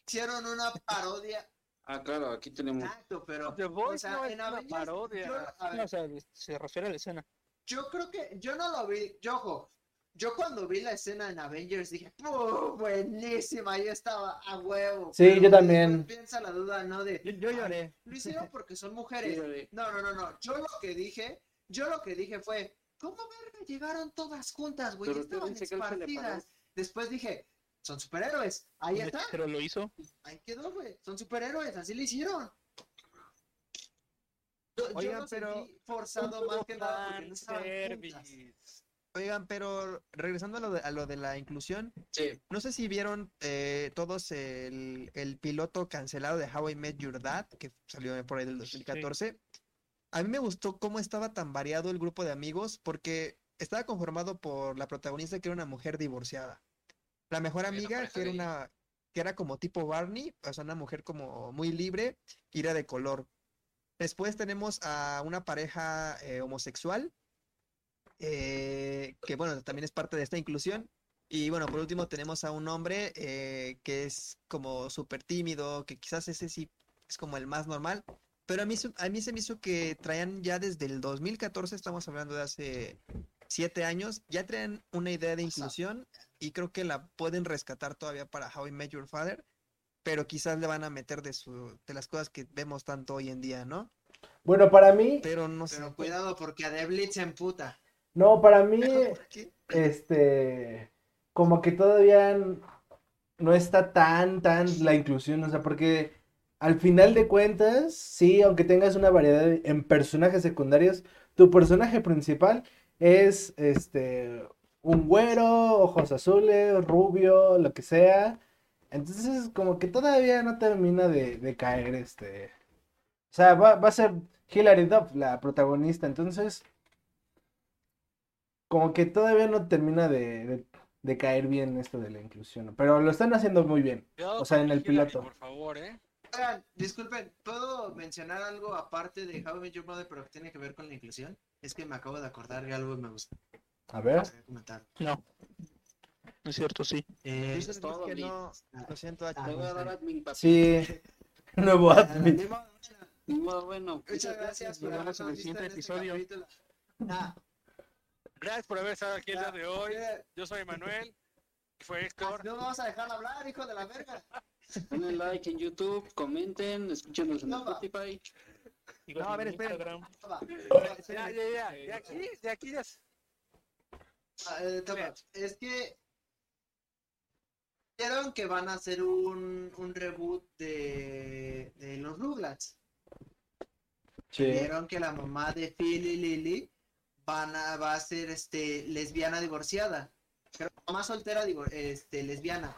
Hicieron una parodia.
Ah, claro, aquí tenemos.
Exacto, pero
The Voice
o sea,
no es
en
una
Avengers,
parodia.
Yo, a
No, o sea, se refiere a la escena.
yo creo que yo no lo vi, yo ojo, yo cuando vi la escena en Avengers dije, ¡Puh, buenísima! Yo estaba a huevo.
Sí,
pero
yo también.
Piensa la duda, ¿no? De,
Yo, yo lloré.
lo hicieron porque son mujeres. No, no, no, no. Yo lo que dije, yo lo que dije fue, ¿cómo verga llegaron todas juntas, güey? Estaban esparcidas. Después dije, son superhéroes. Ahí está.
Pero lo hizo.
Ahí quedó, güey. Son superhéroes, así lo hicieron. Yo, yo
Oigan,
lo
pero-
sentí forzado más que nada porque no.
Oigan, pero regresando a lo de, a lo de la inclusión,
Sí.
no sé si vieron eh, todos el, el piloto cancelado de How I Met Your Dad, que salió por ahí del 2014. A mí me gustó cómo estaba tan variado el grupo de amigos, porque estaba conformado por la protagonista que era una mujer divorciada. La mejor amiga,
pareja
que era una, que era como tipo Barney, o sea, una mujer como muy libre, y era de color. Después tenemos a una pareja eh, homosexual, eh, que bueno, también es parte de esta inclusión. Y bueno, por último tenemos a un hombre eh, que es como súper tímido, que quizás ese sí es como el más normal. Pero a mí, su- a mí se me hizo que traían ya desde el 2014, estamos hablando de hace siete años, ya traen una idea de inclusión y creo que la pueden rescatar todavía para How I Met Your Father, pero quizás le van a meter de, su, de las cosas que vemos tanto hoy en día, ¿no?
Bueno, para mí,
Pero no sé.
Pero cuidado porque a The Blitz se emputa.
No, para mí, este, como que todavía no está tan, tan la inclusión, o sea, porque al final de cuentas, sí, aunque tengas una variedad en personajes secundarios, tu personaje principal es, este, un güero, ojos azules, rubio, lo que sea. Entonces, como que todavía no termina de, de caer, este, o sea, va, va a ser Hilary Duff la protagonista, entonces como que todavía no termina de, de- de caer bien esto de la inclusión, pero lo están haciendo muy bien.
Cuidado
O sea, en el piloto.
Por favor, ¿eh?
Oigan, disculpen, ¿puedo mencionar algo aparte de How I Met Your Mother, pero que tiene que ver con la inclusión? Es que me acabo de acordar de algo y me gusta
A ver.
No. No es cierto, sí.
Eh,
Dices,
es todo,
que no, lo siento,
Te voy a dar admin, papi.
Sí, nuevo admin.
ni modo,
Bueno, bueno,
Muchas gracias por
Nos vemos
habernos
en el
visto
siguiente
en este
episodio.
capítulo. Ah,
Gracias por haber estado aquí el día de hoy. Yo soy Manuel. Fue Héctor.
No vamos a dejar hablar, hijo de la verga.
denle like en YouTube, comenten, escúchenos en. Spotify.
No, a ver, esperen.
Ya, ya, ya. De aquí, de aquí ya.
Ah, eh, toma. Es que vieron que van a hacer un, un reboot de, de los Rugrats.
Sí.
Vieron que la mamá de Phil y Lily van a, va a ser este lesbiana divorciada. Pero mamá soltera este, lesbiana.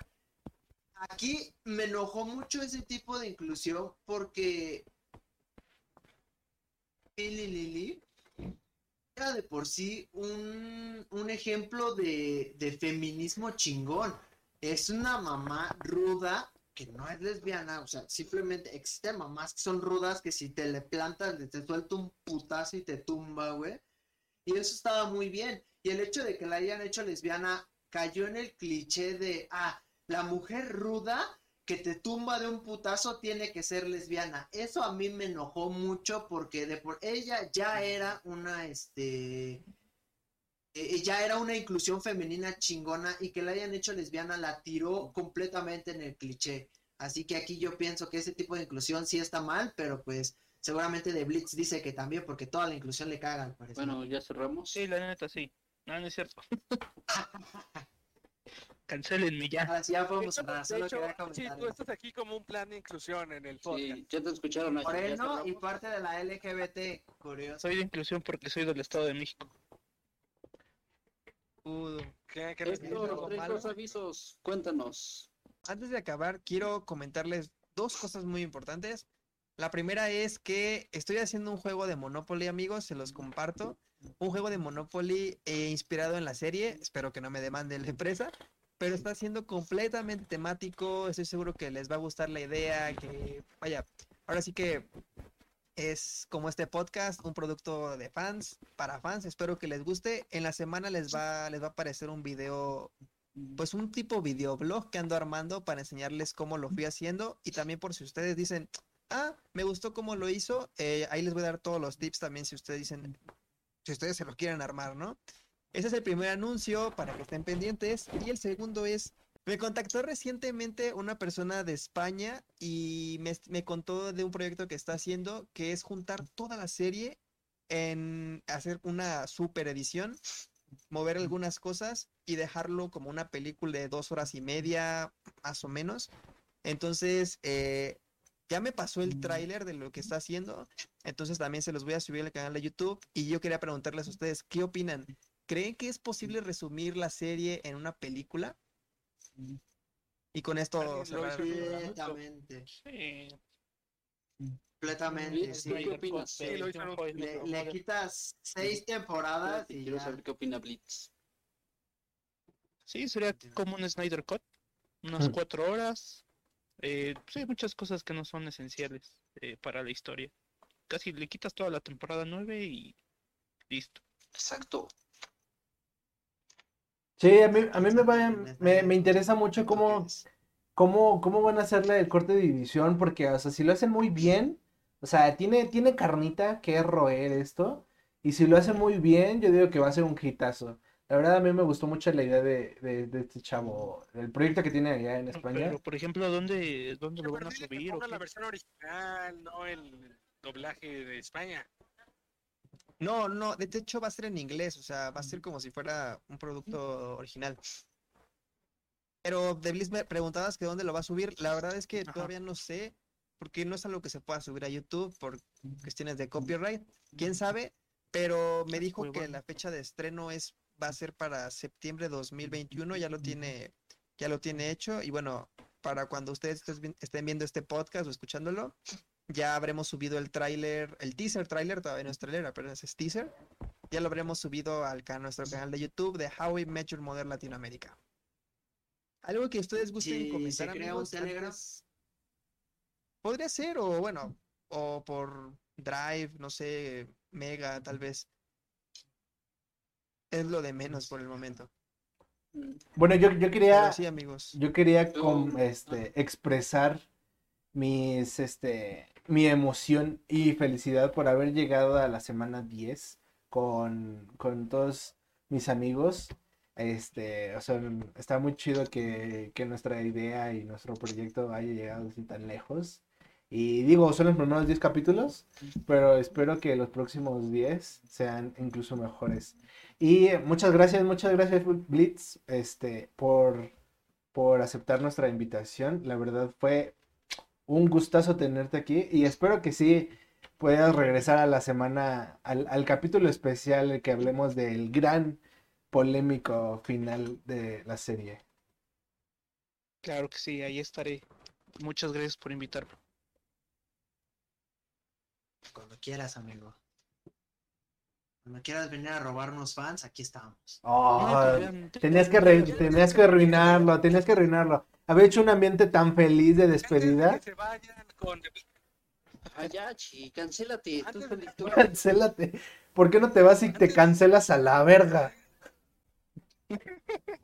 Aquí me enojó mucho ese tipo de inclusión porque Phil y Lily era de por sí un, un ejemplo de, de feminismo chingón. Es una mamá ruda que no es lesbiana, o sea, simplemente existen mamás que son rudas que si te le plantas, te suelta un putazo y te tumba, güey. Y eso estaba muy bien. Y el hecho de que la hayan hecho lesbiana cayó en el cliché de, ah, la mujer ruda que te tumba de un putazo tiene que ser lesbiana. Eso a mí me enojó mucho porque de por ella ya era una, este, eh, ya era una inclusión femenina chingona y que la hayan hecho lesbiana la tiró completamente en el cliché. Así que aquí yo pienso que ese tipo de inclusión sí está mal, pero pues seguramente de Blitz dice que también porque toda la inclusión le caga al parecer.
Bueno, ya cerramos.
Sí, la neta, sí. No, no es cierto. Cancelenme ya.
Ahora sí ya
De
podemos cerrar,
de
solo
hecho,
quería
sí, tú estás aquí como un plan de inclusión en el podcast.
Sí, ya te escucharon. Ya
Moreno y parte de la LGBT, curioso.
Soy de inclusión porque soy del Estado de México.
Uh,
¿Qué, qué les
malo?
dos avisos, cuéntanos.
Antes de acabar, quiero comentarles dos cosas muy importantes. La primera es que estoy haciendo un juego de Monopoly, amigos, se los comparto. Un juego de Monopoly eh, inspirado en la serie, espero que no me demande la empresa, pero está siendo completamente temático, estoy seguro que les va a gustar la idea, que vaya, ahora sí que es como este podcast, un producto de fans, para fans, espero que les guste. En la semana les va, les va a aparecer un video pues un tipo videoblog que ando armando para enseñarles cómo lo fui haciendo y también por si ustedes dicen, ah, me gustó cómo lo hizo, eh, ahí les voy a dar todos los tips también si ustedes dicen, si ustedes se lo quieren armar, ¿no? Ese es el primer anuncio para que estén pendientes y el segundo es, me contactó recientemente una persona de España y me, me contó de un proyecto que está haciendo que es juntar toda la serie en hacer una super edición mover algunas cosas y dejarlo como una película de dos horas y media, más o menos. Entonces, eh, ya me pasó el tráiler de lo que está haciendo, entonces también se los voy a subir al canal de YouTube y yo quería preguntarles a ustedes, ¿qué opinan? ¿Creen que es posible resumir la serie en una película? Y con esto
¿Alguien lo
cerrar.
Completamente,
Sí.
completamente, sí.
¿tú qué opinas?
Sí, lo hizo en un-
Le, le quitas seis temporadas y
Quiero
ya.
saber qué opina Blitz.
Sí, sería como un Snyder Cut. Unas
Mm.
cuatro horas. Eh, sí, hay muchas cosas que no son esenciales eh, para la historia. Casi le quitas toda la temporada 9 y listo.
Exacto.
Sí, a mí, a mí me, va- me, me interesa mucho cómo, cómo, cómo van a hacerle el corte de división, porque, o sea, si lo hacen muy bien, o sea, tiene, tiene carnita que roer esto, y si lo hacen muy bien, yo digo que va a ser un hitazo. La verdad, a mí me gustó mucho la idea de, de, de este chavo, el proyecto que tiene allá en España.
Pero, por ejemplo, ¿dónde, dónde lo van a subir? o
la
qué?
versión original, no el doblaje de España.
No, no, de hecho va a ser en inglés, o sea, va a ser como si fuera un producto original. Pero de Blitz me preguntabas que dónde lo va a subir. La verdad es que
Ajá.
todavía no sé, porque no es algo que se pueda subir a YouTube por cuestiones de copyright. ¿Quién sabe? Pero me dijo
Muy
que
bueno.
la fecha de estreno es va a ser para septiembre de 2021, ya lo tiene ya lo tiene hecho y bueno, para cuando ustedes estén viendo este podcast o escuchándolo, ya habremos subido el tráiler, el teaser tráiler, todavía no es tráiler, apenas es teaser. Ya lo habremos subido al can- nuestro canal de YouTube de How We Met Your Mother Latinoamérica. Algo que ustedes gusten
se
comentar, amigos,
Telegram.
Podría ser, o bueno, o por Drive, no sé, Mega, tal vez. Es lo de menos por el momento.
Bueno, yo, yo quería,
Pero sí, amigos.
yo quería
Yo-
com- este, expresar mis, este, mi emoción y felicidad por haber llegado a la semana 10 con, con todos mis amigos. Este, o sea, está muy chido que, que nuestra idea y nuestro proyecto haya llegado así tan lejos. Y digo, son los primeros 10 capítulos, pero espero que los próximos 10 sean incluso mejores. Y muchas gracias, muchas gracias Blitz, este, por, por aceptar nuestra invitación. La verdad fue un gustazo tenerte aquí y espero que sí puedas regresar a la semana, al, al capítulo especial el que hablemos del gran polémico final de la serie.
Claro que sí, ahí estaré. Muchas gracias por invitarme.
Cuando quieras, amigo. Cuando quieras venir a robarnos fans, aquí estamos.
Oh,
Tienen-
tenías que, re- tenías que arruinarlo, tenías que arruinarlo. Había hecho un ambiente tan feliz de
Antes de
despedida.
que se vayan con
Ah, ya, chi, cancélate. Tú-
Cancélate. ¿Por qué no te vas y te cancelas a la verga?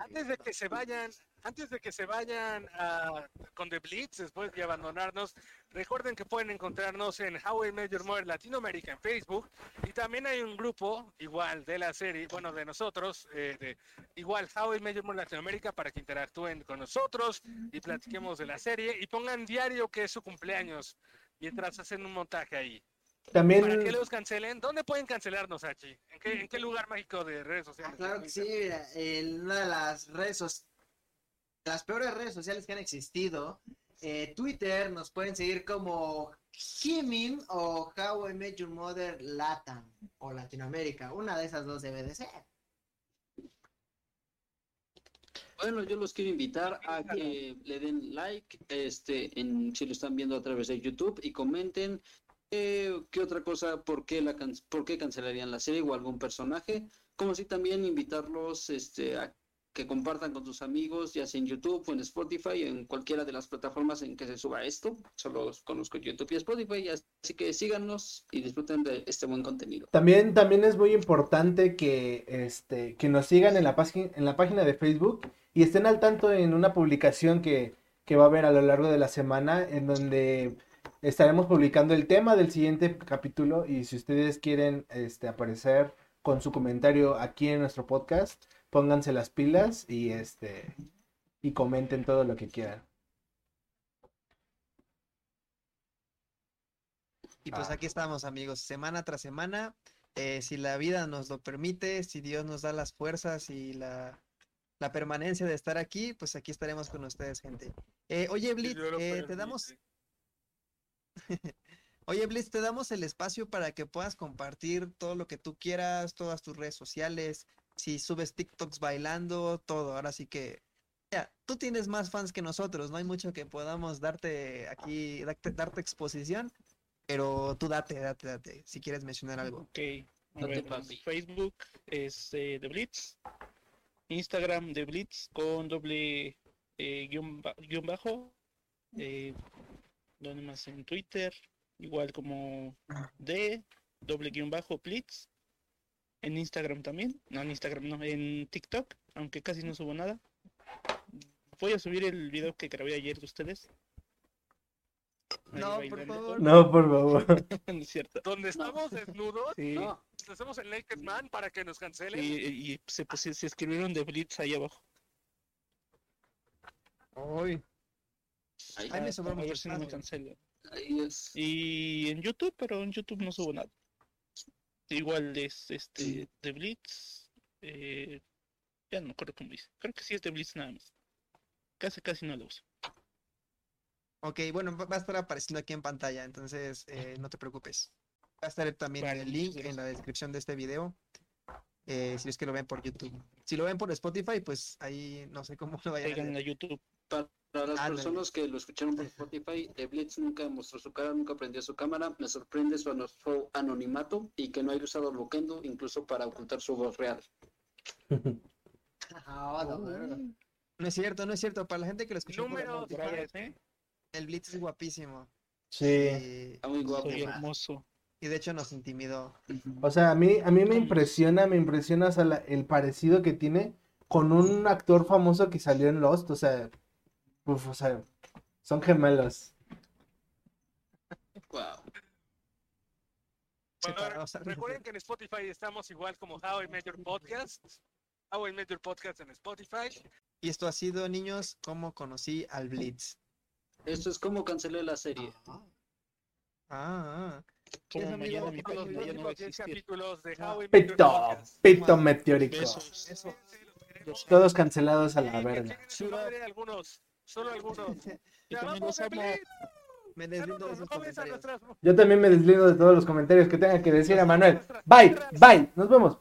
Antes de que se vayan, antes de que se vayan a- con The Blitz, después de abandonarnos, recuerden que pueden encontrarnos en How I Met Your Mother Latinoamérica en Facebook y también hay un grupo igual de la serie, bueno, de nosotros, eh, de, igual How I Met Your Mother Latinoamérica para que interactúen con nosotros y platiquemos de la serie y pongan diario que es su cumpleaños mientras hacen un montaje ahí. Para que
También,
los cancelen, ¿dónde pueden cancelarnos, Hachi? ¿En qué, en qué lugar mágico de redes
Ah,
sociales?
claro que sí, mira, en una de las redes sociales, las peores redes sociales que han existido, eh, Twitter, nos pueden seguir como Jimin o How I Met Your Mother Latam o Latinoamérica. Una de esas dos debe de ser.
Bueno, yo los quiero invitar a que le den like, este, en, si lo están viendo a través de YouTube y comenten eh, qué otra cosa, por qué la por qué cancelarían la serie o algún personaje, como si también invitarlos, este, a que compartan con sus amigos, ya sea en YouTube o en Spotify, en cualquiera de las plataformas en que se suba esto. Solo conozco YouTube y Spotify, así que síganos y disfruten de este buen contenido.
también, también es muy importante que, este, que nos sigan en la, página en la página de Facebook y estén al tanto en una publicación que, que va a haber a lo largo de la semana en donde estaremos publicando el tema del siguiente capítulo y si ustedes quieren este, aparecer con su comentario aquí en nuestro podcast, pónganse las pilas y, este, y comenten todo lo que quieran.
Y pues
Ah.
aquí estamos, amigos, semana tras semana. eh, si la vida nos lo permite, si Dios nos da las fuerzas y la, la permanencia de estar aquí, pues aquí estaremos con ustedes, gente. Eh, oye, Blitz, eh, te damos, oye, Blitz, te damos el espacio para que puedas compartir todo lo que tú quieras, todas tus redes sociales, si subes TikToks bailando, todo. Ahora sí que, ya, tú tienes más fans que nosotros, no hay mucho que podamos darte aquí, darte, darte exposición. Pero tú date, date, date, si quieres mencionar algo.
Ok, a ver. Facebook es eh, The Blitz, Instagram The Blitz con doble eh, guion, ba- guion bajo, eh, donde más en Twitter, igual como D, doble guion bajo Blitz, en Instagram también, no en Instagram, no, en TikTok, aunque casi no subo nada. Voy a subir el video que grabé ayer de ustedes. Ahí
No, por
bailando.
favor.
No, por favor.
No es cierto.
Donde estamos desnudos,
Sí.
No,
hacemos el Naked Man para que nos cancelen.
Y, y se, pusi- se escribieron de Blitz ahí abajo.
Uy,
ahí,
me
A-
sobró
a ver si no me
espacio.
cancelan.
ahí es.
Y en YouTube, pero en YouTube no subo nada. Igual es este de Blitz. eh, ya no me acuerdo cómo dice. Creo que sí es de Blitz nada más. Casi casi no lo uso.
Ok, bueno, va a estar apareciendo aquí en pantalla, entonces eh, no te preocupes. Va a estar también
Vale,
el link en la descripción de este video. eh, si es que lo ven por YouTube. Si lo ven por Spotify, pues ahí no sé cómo lo vayan a
Caigan
ver.
a YouTube.
Para las
Ándale.
personas que lo escucharon por Spotify, The Blitz nunca mostró su cara, nunca prendió su cámara. Me sorprende su, ano- su anonimato y que no haya usado Loquendo incluso para ocultar su voz real.
Ah.
No es cierto, no es cierto. Para la gente que lo escuchó por Spotify,
¿eh?
el Blitz es guapísimo.
Sí.
Y,
Está muy guapo.
Soy hermoso.
y de hecho nos intimidó.
O sea, a mí, a mí me impresiona, me impresiona o sea, la- el parecido que tiene con un actor famoso que salió en Lost. O sea, uf, o sea, son gemelos.
Wow.
Bueno, recuerden que en Spotify estamos igual como How I Met Your Podcast. How I Met Your Podcast en Spotify.
Y esto ha sido, niños, cómo conocí al Blitz.
Esto es como cancelé la serie.
Ah,
Ah, ah.
Como
Eso, amigo,
mañana mi
todos
Los
página ya no va a
próximos 10
existir.
capítulos de How I Met Your
Pito,
Podcast.
pito meteórico.
Besos.
Eso.
Los
Todos cancelados a la
que
verga.
chinguen su madre algunos, solo algunos.
Me deslindo de
Yo también me deslindo de todos los comentarios que tenga que decir a Manuel. Bye, bye. Nos vemos.